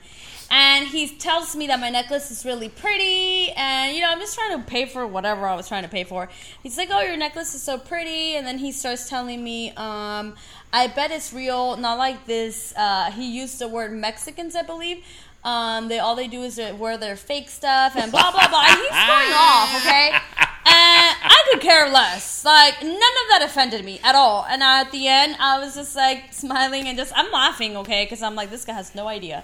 And he tells me that my necklace is really pretty, and you know I'm just trying to pay for whatever I was trying to pay for. He's like, "Oh, your necklace is so pretty," and then he starts telling me, um, "I bet it's real, not like this." Uh, he used the word Mexicans, I believe. Um, they all they do is wear their fake stuff and blah blah blah. And he's going *laughs* off, okay. And I could care less. Like none of that offended me at all. And at the end, I was just like smiling and just I'm laughing, okay, because I'm like this guy has no idea.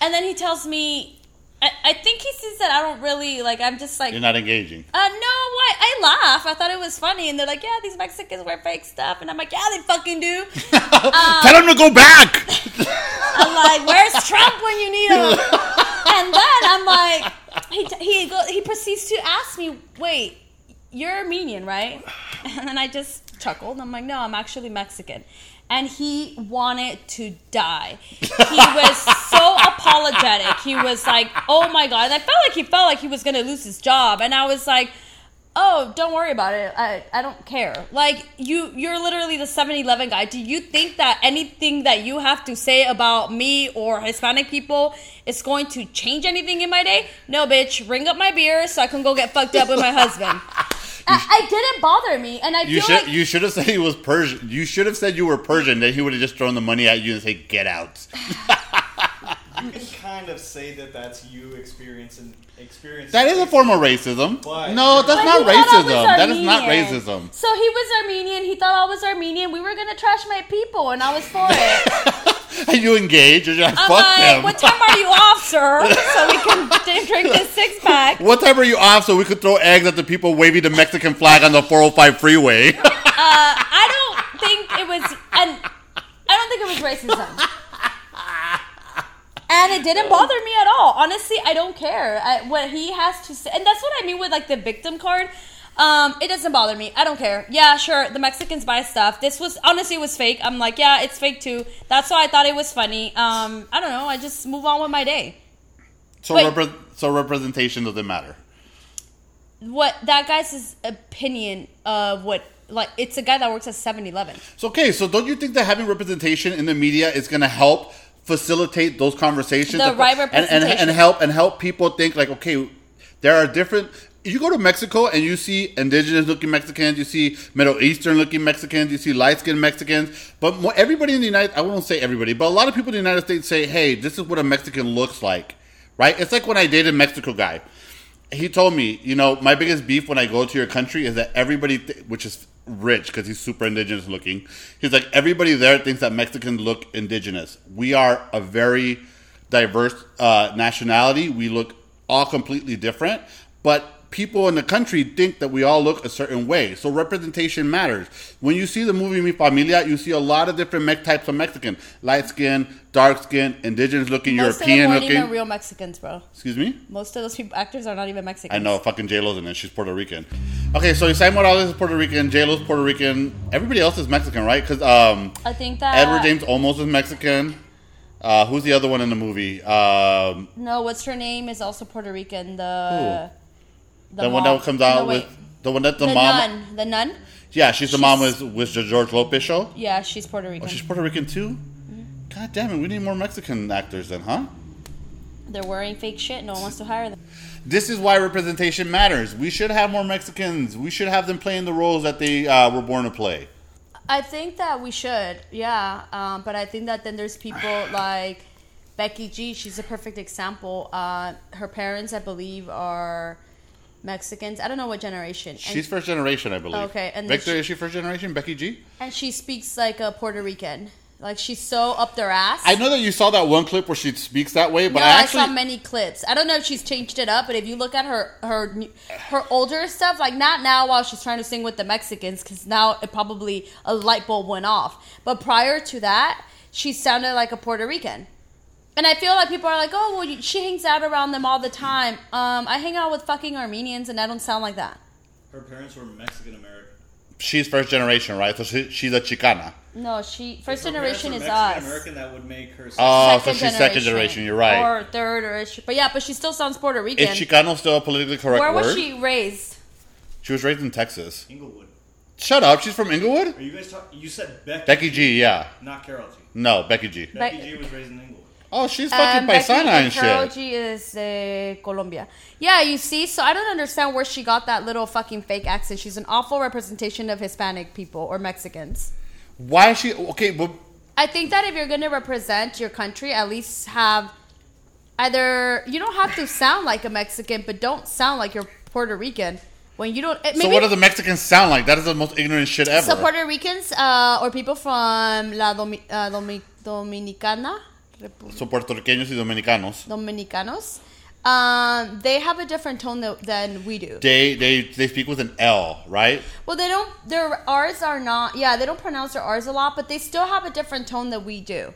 And then he tells me, I, I think he sees that I don't really like. I'm just like, You're not engaging. uh, no, I, I laugh. I thought it was funny, and they're like, yeah, these Mexicans wear fake stuff, and I'm like, yeah, they fucking do. *laughs* Tell him to go back. I'm like, where's Trump when you need him? *laughs* And then I'm like, he he go, he proceeds to ask me, wait, you're Armenian, right? And then I just chuckled. I'm like, no, I'm actually Mexican. And he wanted to die. He was so *laughs* apologetic. He was like, oh my God. And I felt like he felt like he was going to lose his job. And I was like, oh, don't worry about it. I, I don't care. Like, you, you're literally the 7 Eleven guy. Do you think that anything that you have to say about me or Hispanic people is going to change anything in my day? No, bitch. Ring up my beer so I can go get fucked up with my husband. *laughs* I, uh, I didn't bother me. And I You feel should like. you should have said he was Persian. You should have said you were Persian. Then he would have just thrown the money at you and say, "Get out." *sighs* You can kind of say that that's you experiencing experience. That is a form of racism. But- no, that's But not he thought I was racism. That is not racism. So he was Armenian. He thought I was Armenian. We were gonna trash my people, and I was for it. *laughs* And *laughs* you engaged? just I'm fuck like, them. what time are you off, sir? *laughs* So we can drink this six pack. What time are you off so we could throw eggs at the people waving the Mexican flag on the 405 freeway? Uh, I don't think it was, and I don't think it was racism. And it didn't bother me at all. Honestly, I don't care I, what he has to say, and that's what I mean with like the victim card. Um, it doesn't bother me. I don't care. Yeah, sure. The Mexicans buy stuff. This was honestly it was fake. I'm like, yeah, it's fake too. That's why I thought it was funny. Um, I don't know. I just move on with my day. so, Wait. repre- so representation doesn't matter. What that guy's opinion of what like it's a guy that works at 7-Eleven. So okay, so don't you think that having representation in the media is going to help facilitate those conversations? The right and, and, representation. and help and help people think like, okay, there are different. You go to Mexico and you see indigenous looking Mexicans, you see Middle Eastern looking Mexicans, you see light skinned Mexicans, but everybody in the United I won't say everybody, but a lot of people in the United States say, hey, this is what a Mexican looks like, right? It's like when I dated a Mexico guy he told me, you know, my biggest beef when I go to your country is that everybody, th- which is rich because he's super indigenous looking, he's like, everybody there thinks that Mexicans look indigenous. We are a very diverse uh, nationality. We look all completely different, but people in the country think that we all look a certain way. So representation matters. When you see the movie Mi Familia, you see a lot of different me- types of Mexican: light skin, dark skin, indigenous looking, Most of them European looking. even real Mexicans, bro. Excuse me. Most of those people, actors are not even Mexican. I know, fucking J Lo's in it. She's Puerto Rican. Okay, so Esai Morales is Puerto Rican, J Lo's Puerto Rican. Everybody else is Mexican, right? Because um, I think that Edward James Olmos is Mexican. Uh, who's the other one in the movie? Um, No, what's her name is also Puerto Rican. The the, one that comes out with the one that the, mom the, mom. nun. The nun. Yeah, she's the mom She's- with with the George Lopez show. Yeah, she's Puerto Rican. Oh, she's Puerto Rican too. Mm-hmm. God damn it, we need more Mexican actors then, huh? They're wearing fake shit. No one wants to hire them. This is why representation matters. We should have more Mexicans. We should have them playing the roles that they uh, were born to play. I think that we should, yeah. Um, but I think that then there's people *sighs* like Becky G. She's a perfect example. Uh, her parents, I believe, are Mexicans. I don't know what generation. And, She's first generation, I believe. Okay, and Victor, she- is she first generation? Becky G? and she speaks like a Puerto Rican. Like she's so up their ass. I know that you saw that one clip where she speaks that way, but no, I I, actually saw many clips. I don't know if she's changed it up, but if you look at her her her older stuff, like not now while she's trying to sing with the Mexicans, because now it probably a light bulb went off. But prior to that, she sounded like a Puerto Rican. And I feel like people are like, oh, well, you- she hangs out around them all the time. Um, I hang out with fucking Armenians, and I don't sound like that. Her parents were Mexican American. she's first generation, right? So she, she's a Chicana. No, she first If her parents generation is Mexican us. American, that would make her. Second Oh, so she's second generation. You're right. Or third, or is she, but yeah, but she still sounds Puerto Rican. Is Chicano still a politically correct Where word? was she raised? She was raised in Texas. Inglewood. Shut up. She's from Inglewood. Are you guys talking? You said Becky. Becky G. Yeah. Not Karol G. No, Becky G. Becky Be- G was raised in Inglewood. Oh, she's fucking Um, Becky paisana and Karol shit. G is uh, Colombia. Yeah, you see, so I don't understand where she got that little fucking fake accent. She's an awful representation of Hispanic people or Mexicans. Why is she okay? But I think that if you're going to represent your country, at least have either you don't have to sound like a Mexican, but don't sound like you're Puerto Rican. When you don't, eh, maybe so, what do the Mexicans sound like? That is the most ignorant shit ever. so Puerto Ricans uh, or people from La Domi- uh, Domi- Dominicana, So puertorriqueños y dominicanos. Dominicanos. Um, they have a different tone tha- than we do. They they they speak with an L, right? Well, they don't. Their R's are not. Yeah, they don't pronounce their R's a lot, but they still have a different tone that we do.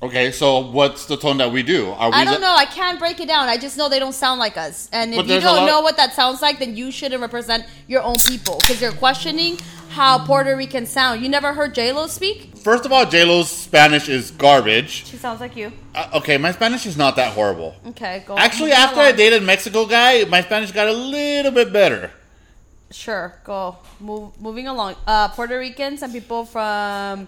Okay, so what's the tone that we do? Are we I don't know. I can't break it down. I just know they don't sound like us. And if you don't know what that sounds like, then you shouldn't represent your own people because you're questioning how Puerto Rican sound. You never heard J Lo speak? First of all, J Lo's Spanish is garbage. She sounds like you. Uh, okay, my Spanish is not that horrible. Okay, go. Actually, move after I along. dated Mexico guy, my Spanish got a little bit better. Sure, go. Move, moving along. Uh, Puerto Ricans and people from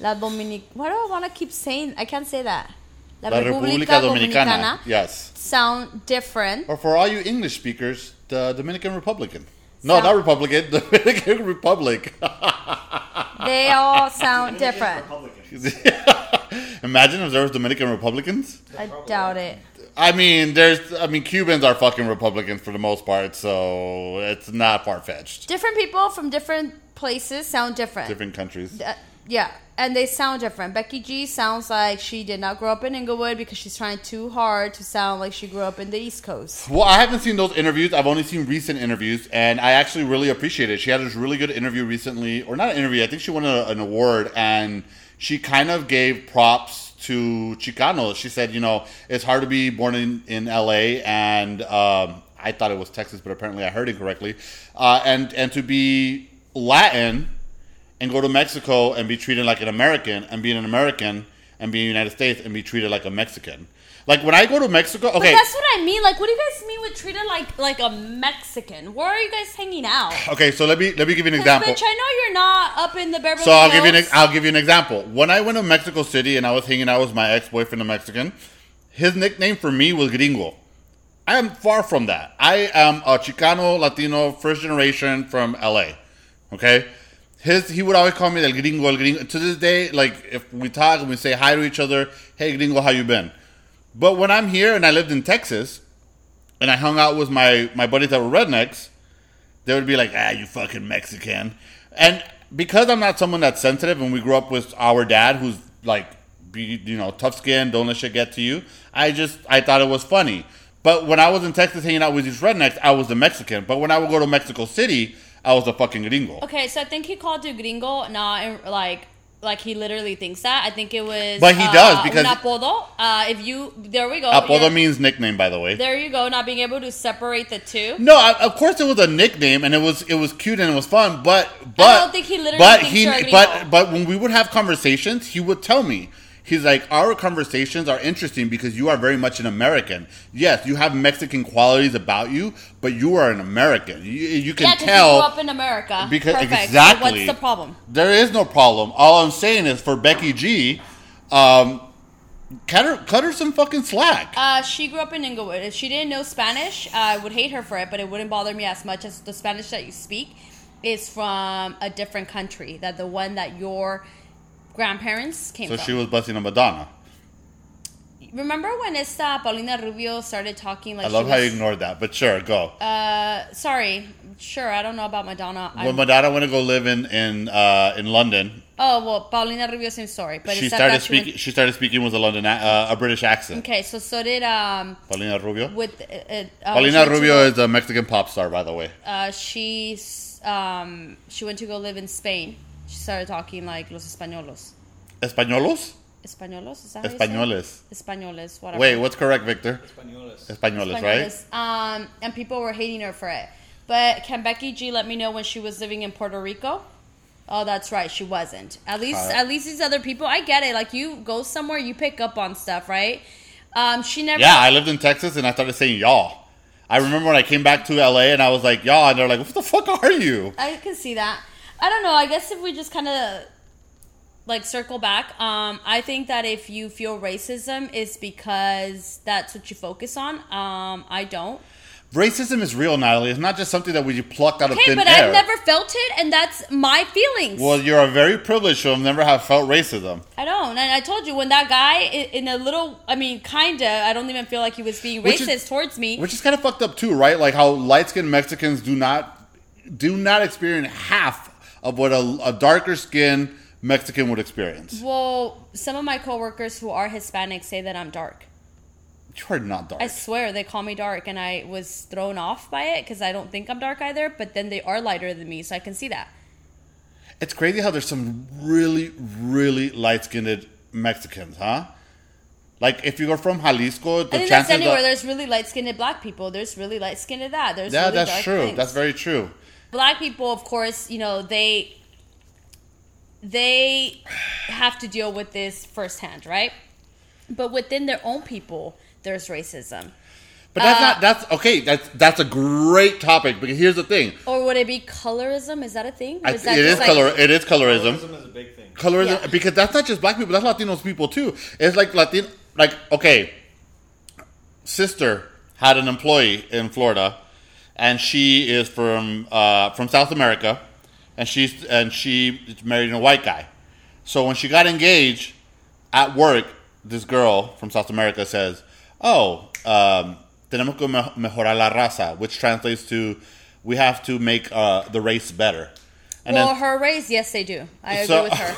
La Dominic. Why do I want to keep saying? I can't say that. La República Dominicana. Yes. sound different. Or for all you English speakers, the Dominican Republican. No, not Republican. *laughs* Dominican Republic. *laughs* They all sound different. *laughs* Imagine if there was Dominican Republicans. I doubt it. I mean, there's. I mean, Cubans are fucking Republicans for the most part, so it's not far fetched. Different people from different places sound different. Different countries. Uh, yeah, and they sound different. Becky G sounds like she did not grow up in Inglewood because she's trying too hard to sound like she grew up in the East Coast. Well, I haven't seen those interviews. I've only seen recent interviews, and I actually really appreciate it. She had this really good interview recently, or not an interview. I think she won a, an award, and she kind of gave props to Chicanos. She said, you know, it's hard to be born in in L.A. and um, I thought it was Texas, but apparently I heard it correctly, uh, and and to be Latin and go to Mexico and be treated like an American, and be an American and be in the United States and be treated like a Mexican. Like when I go to Mexico, okay. But that's what I mean. Like, what do you guys mean with treated like like a Mexican? Where are you guys hanging out? Okay, so let me let me give you an example. Bitch, I know you're not up in the Beverly So I'll give you an I'll give you an example. When I went to Mexico City and I was hanging out with my ex boyfriend, a Mexican, his nickname for me was Gringo. I am far from that. I am a Chicano Latino, first generation from LA. Okay, his he would always call me el Gringo, el Gringo. To this day, like if we talk and we say hi to each other, hey Gringo, how you been? But when I'm here and I lived in Texas, and I hung out with my my buddies that were rednecks, they would be like, ah, you fucking Mexican. And because I'm not someone that's sensitive and we grew up with our dad who's like, be, you know, tough skin, don't let shit get to you, I just, I thought it was funny. But when I was in Texas hanging out with these rednecks, I was the Mexican. But when I would go to Mexico City, I was a fucking gringo. Okay, so I think he called you gringo, not in, like like he literally thinks that. I think it was. But he uh, does, because- un apodo. Uh, if you there we go. Apodo You're- means nickname, by the way. There you go. Not being able to separate the two. No, I, of course it was a nickname and it was it was cute and it was fun, but but I don't think he literally but he but but when we would have conversations, he would tell me he's like our conversations are interesting because you are very much an American. Yes, you have Mexican qualities about you, but you are an American. You, you can yeah, tell you grew up in America. because Perfect. So exactly. what's the problem? There is no problem. All I'm saying is for Becky G, um, cut her cut her some fucking slack. Uh, she grew up in Inglewood. If she didn't know Spanish, I would hate her for it, but it wouldn't bother me as much as the Spanish that you speak is from a different country. That the one that your grandparents came so from. she was busting a Madonna. Remember when esta Paulina Rubio started talking like I love she how you ignored that, but sure, go. Uh, sorry, sure. I don't know about Madonna. when I'm- Madonna went to go live in in uh, in London, oh well, Paulina Rubio same story, but she started that she went- speaking. She started speaking with a London a- uh, a British accent. Okay, so so did um Paulina Rubio. with uh, uh, uh, Paulina Rubio go- is a Mexican pop star, by the way. uh, she's um she went to go live in Spain. She started talking like los españolos. Españolos, Españolos, is that how you say it? españoles. Españoles, whatever. Wait, what's correct, Victor? Españoles. Españoles, right? Um, and people were hating her for it. But can Becky G let me know when she was living in Puerto Rico? Oh, that's right, she wasn't. At least, Uh, at least these other people, I get it. Like you go somewhere, you pick up on stuff, right? Um, she never. Yeah, I lived in Texas and I started saying y'all. I remember when I came back to LA and I was like y'all, and they're like, "What the fuck are you?" I can see that. I don't know. I guess if we just kind of like circle back, um, I think that if you feel racism, it's because that's what you focus on. Um, I don't. Racism is real, Natalie. It's not just something that we plucked out of thin Okay, thin but. I've never felt it, and that's my feelings. well, you're a very privileged to have never have felt racism. I don't. And I told you when that guy in a little, I mean, kinda. I don't even feel like he was being Which racist is- towards me. Which is kind of fucked up too, right? Like how light skinned Mexicans do not do not experience half of what a, a darker skinned Mexican would experience. well, some of my coworkers who are Hispanic say that I'm dark. You are not dark. I swear they call me dark, and I was thrown off by it because I don't think I'm dark either. But then they are lighter than me, so I can see that. It's crazy how there's some really, really light skinned Mexicans, huh? Like if you are from Jalisco, the I think that's anywhere. There's really light skinned black people. There's really light skinned that. There's yeah, really that's true. things. That's very true. Black people of course you know they they have to deal with this firsthand right but within their own people there's racism But that's Uh, not that's okay. That's that's a great topic because here's the thing. or would it be colorism is that a thing Or I, is that it is like- color. It is colorism. Colorism is a big thing. Colorism Yeah. because that's not just black people. That's Latinos people too. It's like Latin. Like okay, sister had an employee in Florida, and she is from uh, from South America, and she's and she is married a white guy. So when she got engaged at work, this girl from South America says, "Oh, um, tenemos que mejorar la raza," which translates to, "We have to make uh, the race better." And well then, her race yes they do i agree with her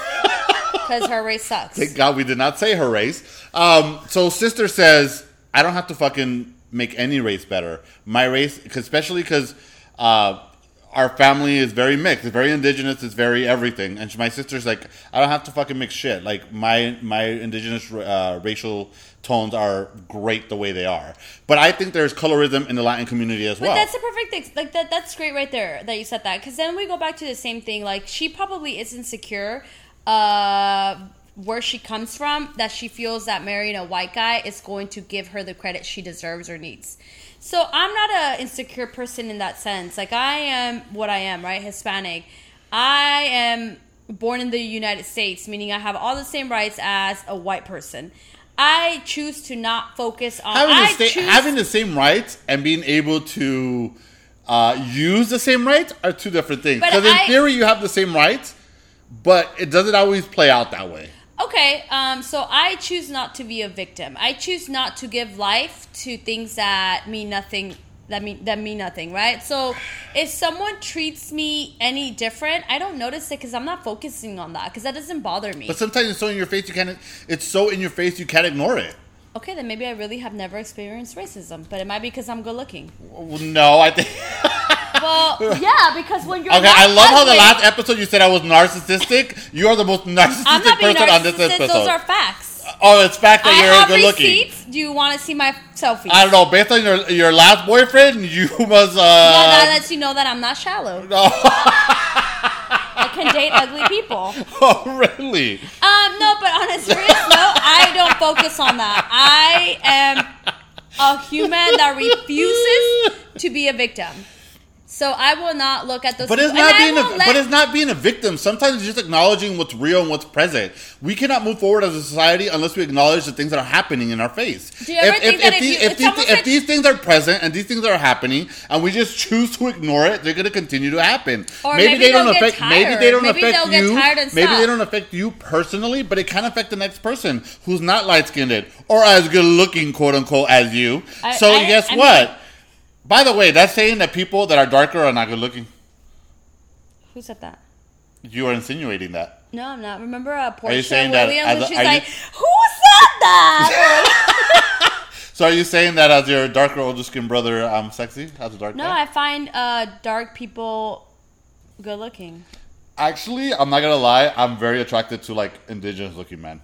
because her race sucks *laughs* Thank God we did not say her race. Um, so sister says, I don't have to fucking make any race better. My race, especially because uh, our family is very mixed. It's very indigenous. It's very everything. And my sister's like, I don't have to fucking mix shit. Like my my indigenous uh, racial tones are great the way they are. But I think there's colorism in the Latin community as But well. that's the perfect thing. Like that. That's great right there that you said that. Because then we go back to the same thing. Like she probably is insecure, uh, where she comes from. That she feels that marrying a white guy is going to give her the credit she deserves or needs. So I'm not an insecure person in that sense. Like I am what I am, right? Hispanic. I am born in the United States, meaning I have all the same rights as a white person. I choose to not focus on having, I the sta- choose- having the same rights and being able to uh, use the same rights are two different things. Because in I- theory, you have the same rights, but it doesn't always play out that way. Okay, um, so I choose not to be a victim. I choose not to give life to things that mean nothing. That mean that mean nothing, right? So, if someone treats me any different, I don't notice it because I'm not focusing on that because that doesn't bother me. But sometimes it's so in your face you can't. It's so in your face you can't ignore it. Okay, then maybe I really have never experienced racism, but it might be because I'm good looking. No, I think. *laughs* Well, yeah, because when you're Okay, I love how the last episode you said I was narcissistic. You are the most I'm narcissistic not being person on this episode. Those are facts. oh, it's fact that I you're have good looking. receipts. Do you want to see my selfies? I don't know. Based on your your last boyfriend, you *laughs* must. Uh, Yeah, that lets you know that I'm not shallow. *laughs* No. I can date ugly people. *laughs* oh, really? Um, no, but on a serious note, I don't focus on that. I am a human that refuses to be a victim. So I will not look at those. But it's people. not And being a, let- but it's not being a victim. Sometimes it's just acknowledging what's real and what's present. We cannot move forward as a society unless we acknowledge the things that are happening in our face. Do you ever think that if these, you- if, these, if like- these things are present and these things are happening and we just choose to ignore it, they're going to continue to happen. Or maybe they don't affect. Maybe they don't Maybe affect they'll get you. tired and maybe they don't affect you personally, but it can affect the next person who's not light skinned or as good looking, quote unquote, as you. I- so I- guess I mean- what? By the way, that's saying that people that are darker are not good looking. Who said that? You are insinuating that. No, I'm not. Remember uh, Portia you saying that as and a- she's are you- like, "Who said that?" *laughs* So are you saying that as your darker, older skin brother, I'm sexy as a dark no, guy? I find uh, dark people good looking. Actually, I'm not gonna lie. I'm very attracted to like indigenous looking men.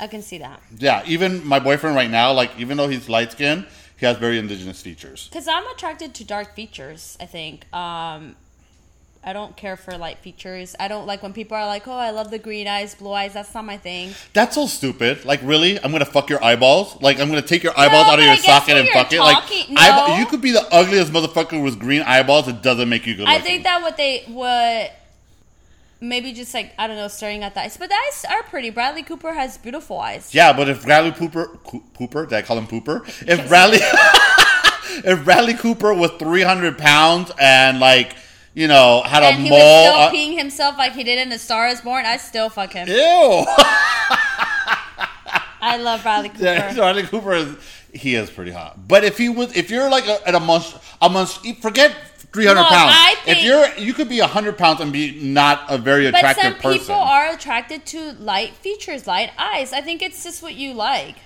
I can see that. Yeah, even my boyfriend right now, like even though he's light skinned, he has very indigenous features. Because I'm attracted to dark features, I think. Um, I don't care for light features. I don't like when people are like, oh, I love the green eyes, blue eyes. That's not my thing. That's so stupid. Like really, I'm gonna fuck your eyeballs. Like I'm gonna take your eyeballs No, out of your socket and fuck it. Like talking- eyeball, you could be the ugliest motherfucker with green eyeballs. It doesn't make you good. I think that what they what maybe just like I don't know, staring at the eyes. But the eyes are pretty. Bradley Cooper has beautiful eyes. Yeah, but if Bradley Pooper, Coo- Pooper, did I call him Pooper? *laughs* If Bradley, *laughs* if Bradley Cooper was 300 pounds and like, you know, had And a he mole. was still uh, peeing himself like he did in *The Star Is Born. I still fuck him. ew. I love Bradley *laughs* Cooper. yeah, Bradley Cooper is, he is pretty hot. But if he was, if you're like a, at a month, a month, forget 300 No, pounds. I if you're, you could be 100 pounds and be not a very But attractive some person. people are attracted to light features, light eyes. I think it's just what you like.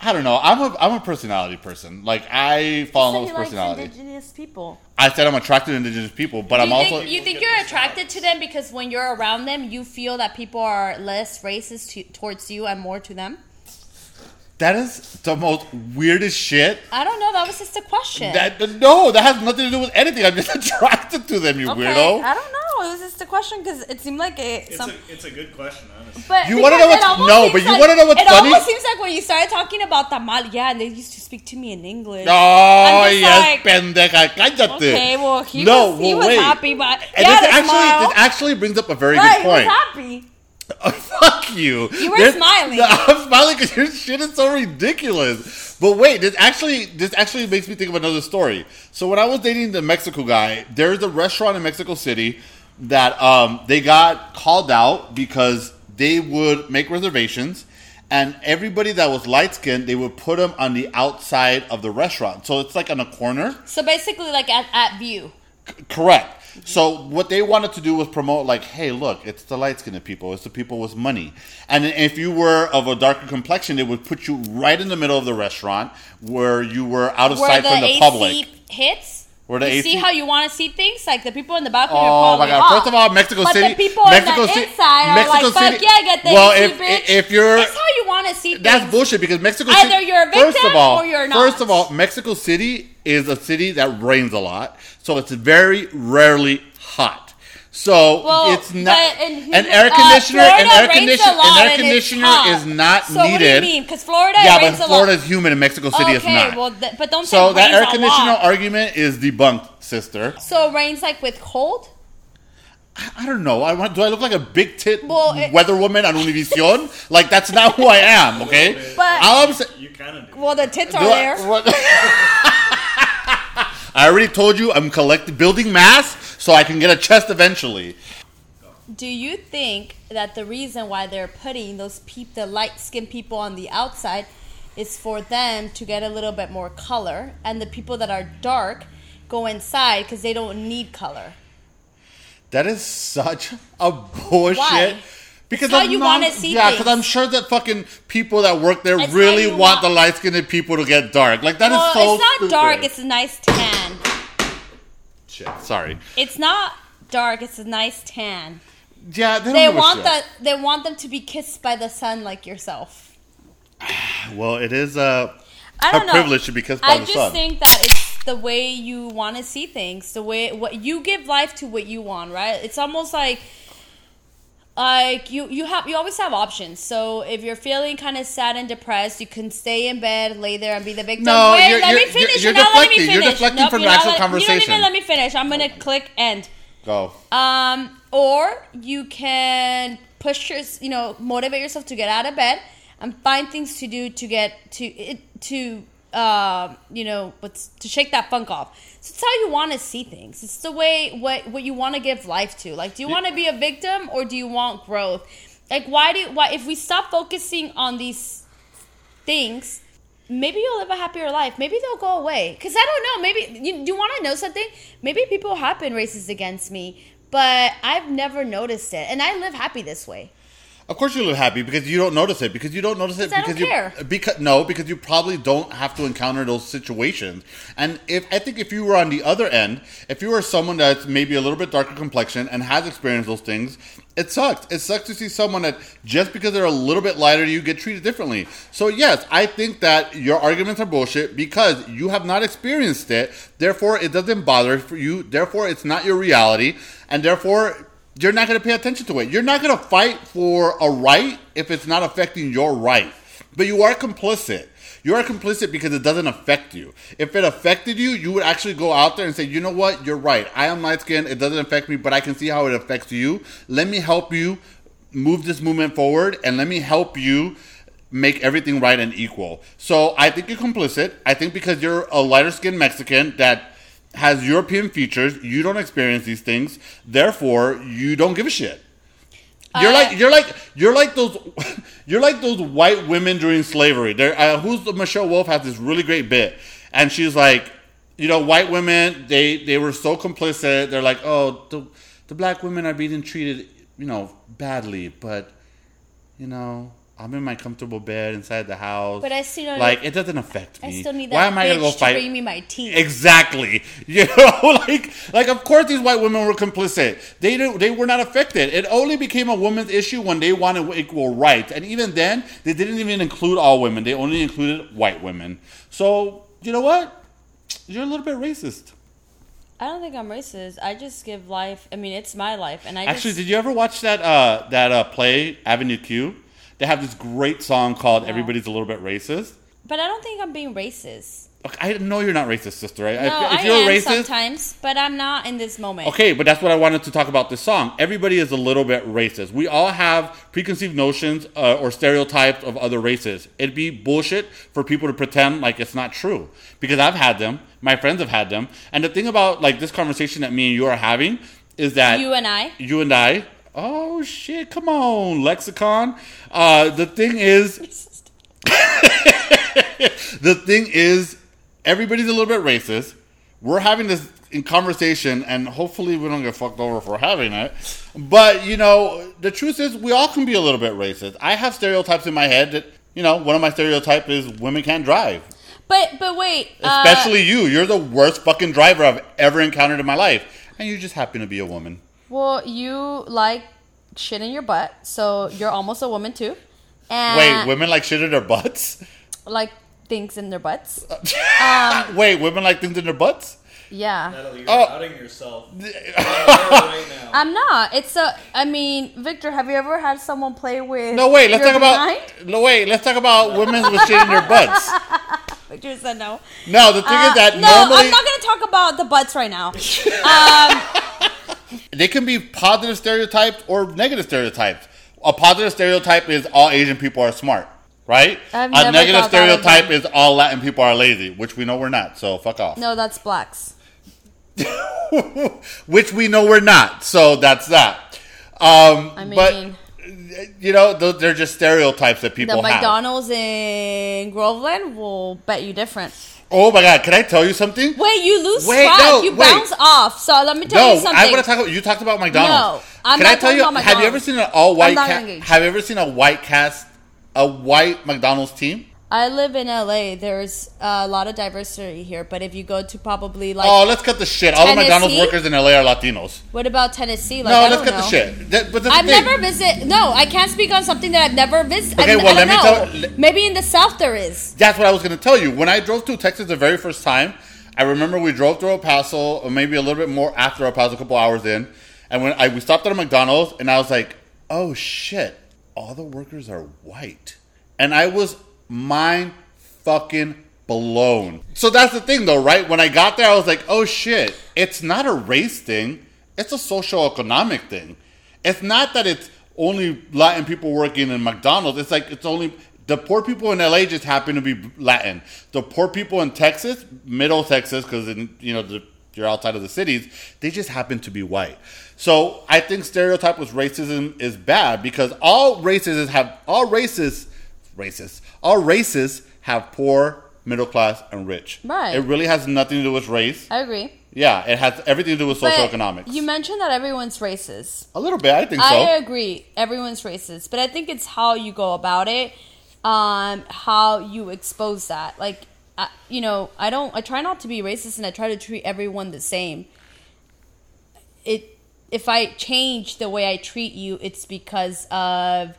I don't know. I'm a I'm a personality person. Like I fall in love with personality. indigenous people. I said I'm attracted to indigenous people, but I'm you also think, you think you're attracted to them because when you're around them, you feel that people are less racist to, towards you and more to them? That is the most weirdest shit. I don't know. That was just a question. That no, that has nothing to do with anything. I'm just *laughs* attracted to them, you okay, weirdo. I don't know. It was just a question because it seemed like a. It's Some, a it's a good question, honestly. but You wanna know it what's- no, but you like- wanna know what's it funny? almost seems like when you started talking about tamal, yeah, and they used to speak to me in English. Oh, yes, like, pendeja, cállate. Okay, well, he no, was, he was wait. happy, but And yeah, this the actually, smile. this actually brings up a very right, good he was point. happy. *laughs* Fuck you. You were This- smiling. *laughs* I'm smiling because your shit is so ridiculous. But wait, this actually this actually makes me think of another story. So when I was dating the Mexico guy, there's a restaurant in Mexico City that um, they got called out because they would make reservations. And everybody that was light skinned, they would put them on the outside of the restaurant. So it's like on a corner. So basically, like at, at view. C- correct. So what they wanted to do was promote, like, hey, look, it's the light skinned people, it's the people with money, and if you were of a darker complexion, they would put you right in the middle of the restaurant where you were out of Where sight the from the AC public. hits. Where the you AC see how you want to see things? Like the people in the balcony Oh my god! off. First of all, Mexico but City, the people Mexico on the inside are Mexico like, fuck City- yeah, get the well, AC, if bitch. if you're That's how you want to see things. That's bullshit because Mexico Either City. you're a first victim of all, or you're not. First of all, Mexico City is a city that rains a lot, so it's very rarely hot. So Well, it's not but in- an air uh, conditioner. Florida an air rains conditioner. An air conditioner is not so needed. what do you mean? Because Florida Yeah, rains but a lot. Florida is humid and Mexico City okay, is not. well, th- but don't so say that rains air conditioner lot. argument is debunked, sister. So rains like with cold. I don't know. I want. Do I look like a big tit Well, it- weather woman on Univision? like that's not who I am. Okay. But- All I'm saying. You kind of do. Well, the tits are Do I- there. *laughs* I already told you I'm collecting building mass so I can get a chest eventually. Do you think that the reason why they're putting those peop the light skinned people on the outside is for them to get a little bit more color, and the people that are dark go inside because they don't need color? That is such a *laughs* bullshit. Why? Because how I'm you wanna see Yeah, because I'm sure that fucking people that work there It's really want want- the light skinned people to get dark. Like that is well, so it's not stupid. dark; it's a nice tan. Shit, sorry. It's not dark; it's a nice tan. Yeah, they, They want that. They want them to be kissed by the sun like yourself. *sighs* Well, it is uh, I a don't know. privilege to be kissed by I the just think that it's the way you want to see things, the way what you give life to what you want, right? It's almost like like you you have you always have options. So if you're feeling kind of sad and depressed, you can stay in bed, lay there, and be the victim. No, Wait, you're- let you're- me finish. you're You're, not letting me deflecting. You're deflecting Nope, from the actual let- You don't even let me finish. I'm gonna click end. Go. Um, or you can push your, you know, motivate yourself to get out of bed and find things to do to get to it to, uh, you know, what's to shake that funk off. It's how you want to see things. It's the way what what you want to give life to. Like, do you want to be a victim or do you want growth? Like, why do why if we stop focusing on these things? Maybe you'll live a happier life. Maybe they'll go away. Cause I don't know. Maybe you do you want to know something? Maybe people have been racist against me, but I've never noticed it, and I live happy this way. Of course you live happy because you don't notice it because you don't notice it Because I don't because care. you because no because you probably don't have to encounter those situations. And if I think if you were on the other end, if you were someone that's maybe a little bit darker complexion and has experienced those things, it sucks. It sucks to see someone that just because they're a little bit lighter you get treated differently. So yes, I think that your arguments are bullshit because you have not experienced it. Therefore, it doesn't bother for you. Therefore, it's not your reality, and therefore you're not going to pay attention to it. You're not going to fight for a right if it's not affecting your right. But you are complicit. You are complicit because it doesn't affect you. If it affected you, you would actually go out there and say, you know what, you're right. I am light skinned. It doesn't affect me, but I can see how it affects you. Let me help you move this movement forward and let me help you make everything right and equal. So I think you're complicit. I think because you're a lighter skinned Mexican that has European features, you don't experience these things. Therefore, you don't give a shit. You're Uh, like you're like you're like those *laughs* you're like those white women during slavery. There, uh, who's the Michelle Wolf has this really great bit, and she's like, you know, white women they they were so complicit. They're like, oh, the the black women are being treated, you know, badly, but you know, I'm in my comfortable bed inside the house. But I still don't- like it doesn't affect me. I still need that Why am I gonna go fight? me my tea. Exactly. *laughs* You know, *laughs* like like of course these white women were complicit. They didn't, they were not affected. It only became a woman's issue when they wanted equal rights, and even then they didn't even include all women. They only included white women. So you know what? You're a little bit racist. I don't think I'm racist. I just give life. I mean, it's my life, and I Actually, just, did you ever watch that uh, that uh, play Avenue Q? They have this great song called No. "Everybody's a Little Bit Racist." But I don't think I'm being racist. I know you're not racist, sister. Right? No, if, I if you're am racist, sometimes, but I'm not in this moment. Okay, but that's what I wanted to talk about this song. Everybody is a little bit racist. We all have preconceived notions uh, or stereotypes of other races. It'd be bullshit for people to pretend like it's not true because I've had them. My friends have had them. And the thing about like this conversation that me and you are having is that You and I. you and I. Oh shit! Come on, lexicon. Uh, the thing is, *laughs* the thing is, everybody's a little bit racist. We're having this in conversation, and hopefully we don't get fucked over for having it. But you know, the truth is, we all can be a little bit racist. I have stereotypes in my head that you know. One of my stereotypes is women can't drive. But but wait. uh, Especially you. You're the worst fucking driver I've ever encountered in my life, and you just happen to be a woman. Well, you like shit in your butt, so you're almost a woman too. And Wait, women like shit in their butts? like things in their butts. *laughs* Wait, women like things in their butts? Yeah. Natalie, you're Oh. outing yourself. *laughs* right. I'm not. It's a. I mean, Victor, have you ever had someone play with? No, wait. Let's your talk about. No, wait. Let's talk about women with shit in their butts. *laughs* Victor said no. No, the thing Uh, is that no, normally I'm not going to talk about the butts right now. Um, they can be positive stereotypes or negative stereotypes. A positive stereotype is all Asian people are smart, right? I've a negative thought that of stereotype is all Latin people are lazy, which we know we're not. So fuck off. no, that's blacks. *laughs* which we know we're not. So that's that. Um, I but mean- you know, they're just stereotypes that The people have. McDonald's in Groveland will bet you different. Oh my god! Can I tell you something? Wait, you lose Wait, swag. no, you wait. bounce off. So let me tell No, you something. I want to talk about. You talked about McDonald's. No, I'm Can not I tell talking you? about Have you ever seen an all white? Ca- have you ever seen a white cast, a white McDonald's team? I live in LA. There's a lot of diversity here, but if you go to probably like, oh, let's cut the shit. All the McDonald's workers in LA are Latinos. what about Tennessee? Like, no, I let's cut know. the shit. That- but I've thing- never visited. No, I can't speak on something that I've never visited. Okay, I, well, let me know. tell- Maybe in the South there is. That's what I was going to tell you. When I drove to Texas the very first time, I remember we drove through El Paso, or maybe a little bit more after El Paso, a couple hours in, and when I we stopped at a McDonald's, and I was like, "Oh shit, all the workers are white," and I was mind fucking blown. So that's the thing, though, right? When I got there, I was like, "Oh shit, it's not a race thing; it's a social economic thing. It's not that it's only Latin people working in McDonald's. It's like it's only." The poor people in LA just happen to be Latin. The poor people in Texas, Middle Texas, because you know the, you're outside of the cities, they just happen to be white. So I think stereotype with racism is bad because all races have all races, races, all races have poor, middle class, and rich. Right. It really has nothing to do with race. I agree. Yeah, it has everything to do with But socioeconomics. You mentioned that everyone's racist. A little bit, I think so. I agree. Everyone's racist, but I think it's how you go about it, um, how you expose that. Like, I, you know, I don't. I try not to be racist, and I try to treat everyone the same. It. If I change the way I treat you, it's because of,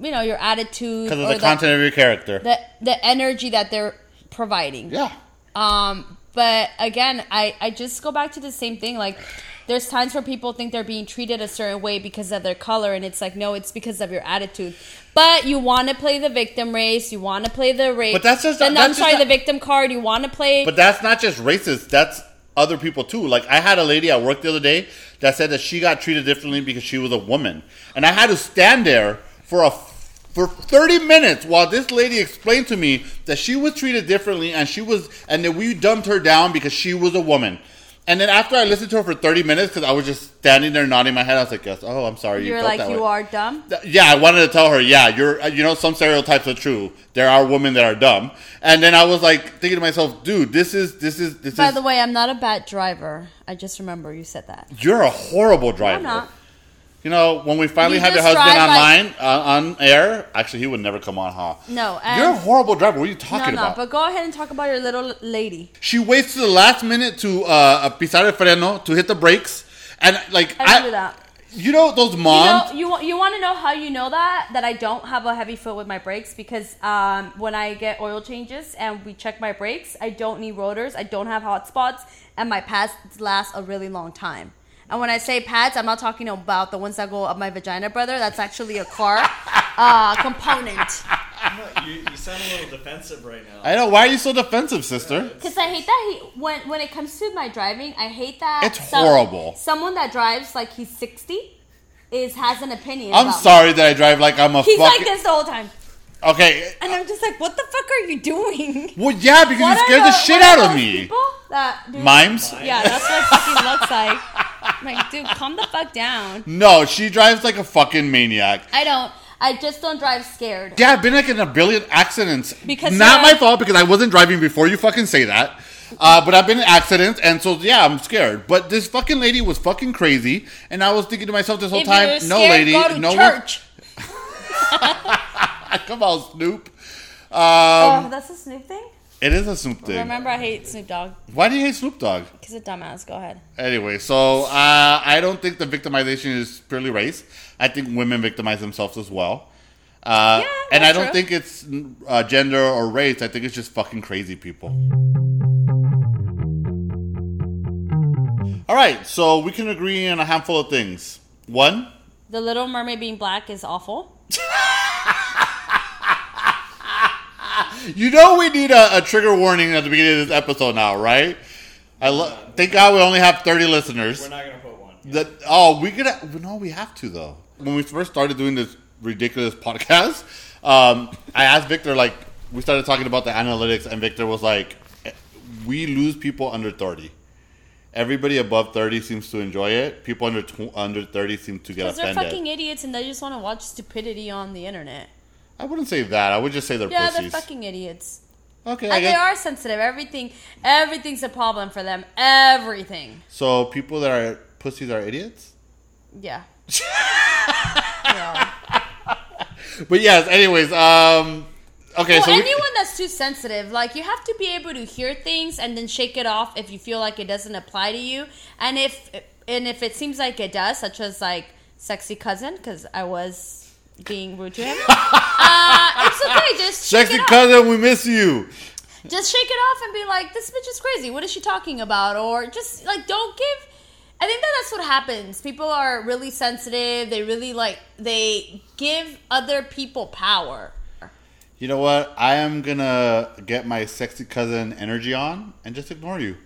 you know, your attitude Because of or the content of your character. the the energy that they're providing. yeah. Um, but again, I, I just go back to the same thing. Like, there's times where people think they're being treated a certain way because of their color, and it's like, no, it's because of your attitude. But you want to play the victim race, you want to play the race. But that's just- the, I'm just sorry, not- the victim card. You want to play. But that's not just racist. That's other people too. Like I had a lady at work the other day that said that she got treated differently because she was a woman, and I had to stand there for a for 30 minutes while this lady explained to me that she was treated differently and she was and that we dumped her down because she was a woman. And then after I listened to her for 30 minutes because I was just standing there nodding my head, I was like, "Yes, oh, I'm sorry." you you're felt like, you way." are dumb. Yeah, I wanted to tell her, yeah, you're, uh, you know, some stereotypes are true. There are women that are dumb. And then I was like thinking to myself, dude, this is, this is, this By is, By the way, I'm not a bad driver. I just remember you said that. you're a horrible driver. I'm not. You know, when we finally You have your husband online like- uh, on air, actually, he would never come on, huh? No, You're a horrible driver. What are you talking no. about? But go ahead and talk about your little lady. she waits to the last minute to uh, pisar el freno to hit the brakes, and like I don't do that. You know those You moms. know, you want you want to know how you know that that I don't have a heavy foot with my brakes because um, when I get oil changes and we check my brakes, I don't need rotors, I don't have hot spots, and my pads last a really long time. And when I say pads, I'm not talking about the ones that go up my vagina, brother. That's actually a car uh, component. You, you sound a little defensive right now. I know. Why are you so defensive, sister? Because I hate that he when when it comes to my driving, I hate that It's horrible. Someone that drives like he's sixty is has an opinion. I'm about me. sorry that I drive like I'm a He's fucking. like this the whole time. Okay. And I'm just like, what the fuck are you doing? Well, yeah, because What you scared the the- shit out of me. People that Mimes? Yeah, that's what fucking looks like. I'm like, dude, calm the fuck down. No, she drives like a fucking maniac. I don't. I just don't drive scared. Yeah, I've been like in a billion accidents. Because not my fault because I wasn't driving before you fucking say that. Uh, but I've been in accidents, and so yeah, I'm scared. But this fucking lady was fucking crazy, and I was thinking to myself this whole If time, you're no lady, no church. one. *laughs* *laughs* Come on, Snoop. Um, oh, that's a Snoop thing. it is a Snoop thing. Remember, I hate Snoop Dogg Why do you hate Snoop Dogg? because it's a dumbass. Go ahead. Anyway, so uh, I don't think the victimization is purely race. I think women victimize themselves as well. Uh, Yeah, and I don't true. think it's uh, gender or race. I think it's just fucking crazy people. All right, so we can agree on a handful of things. One, The Little Mermaid being black is awful. You know we need a, a trigger warning at the beginning of this episode now, right? I lo- thank God we only have thirty listeners. We're not gonna put one. That oh, we could no, we have to though. When we first started doing this ridiculous podcast, um, I asked Victor like we started talking about the analytics, and Victor was like, "We lose people under thirty. Everybody above thirty seems to enjoy it. People under tw- under thirty seem to get Because they're fucking idiots and they just want to watch stupidity on the internet. I wouldn't say that. I would just say they're pussies. Yeah, pussies. they're fucking idiots. okay, And they are sensitive. Everything, everything's a problem for them. Everything. So people that are pussies are idiots. Yeah. *laughs* yeah. But yes, anyways, um, okay, Well, so we, anyone that's too sensitive, like you have to be able to hear things and then shake it off if you feel like it doesn't apply to you, and if and if it seems like it does, such as like sexy cousin, because I was being rude to him. uh, it's okay. Just shake sexy cousin, we miss you. just shake it off and be like, "This bitch is crazy. What is she talking about?" Or just like, don't give. I think that that's what happens. People are really sensitive. They really like they give other people power. You know what? I am gonna get my sexy cousin energy on and just ignore you.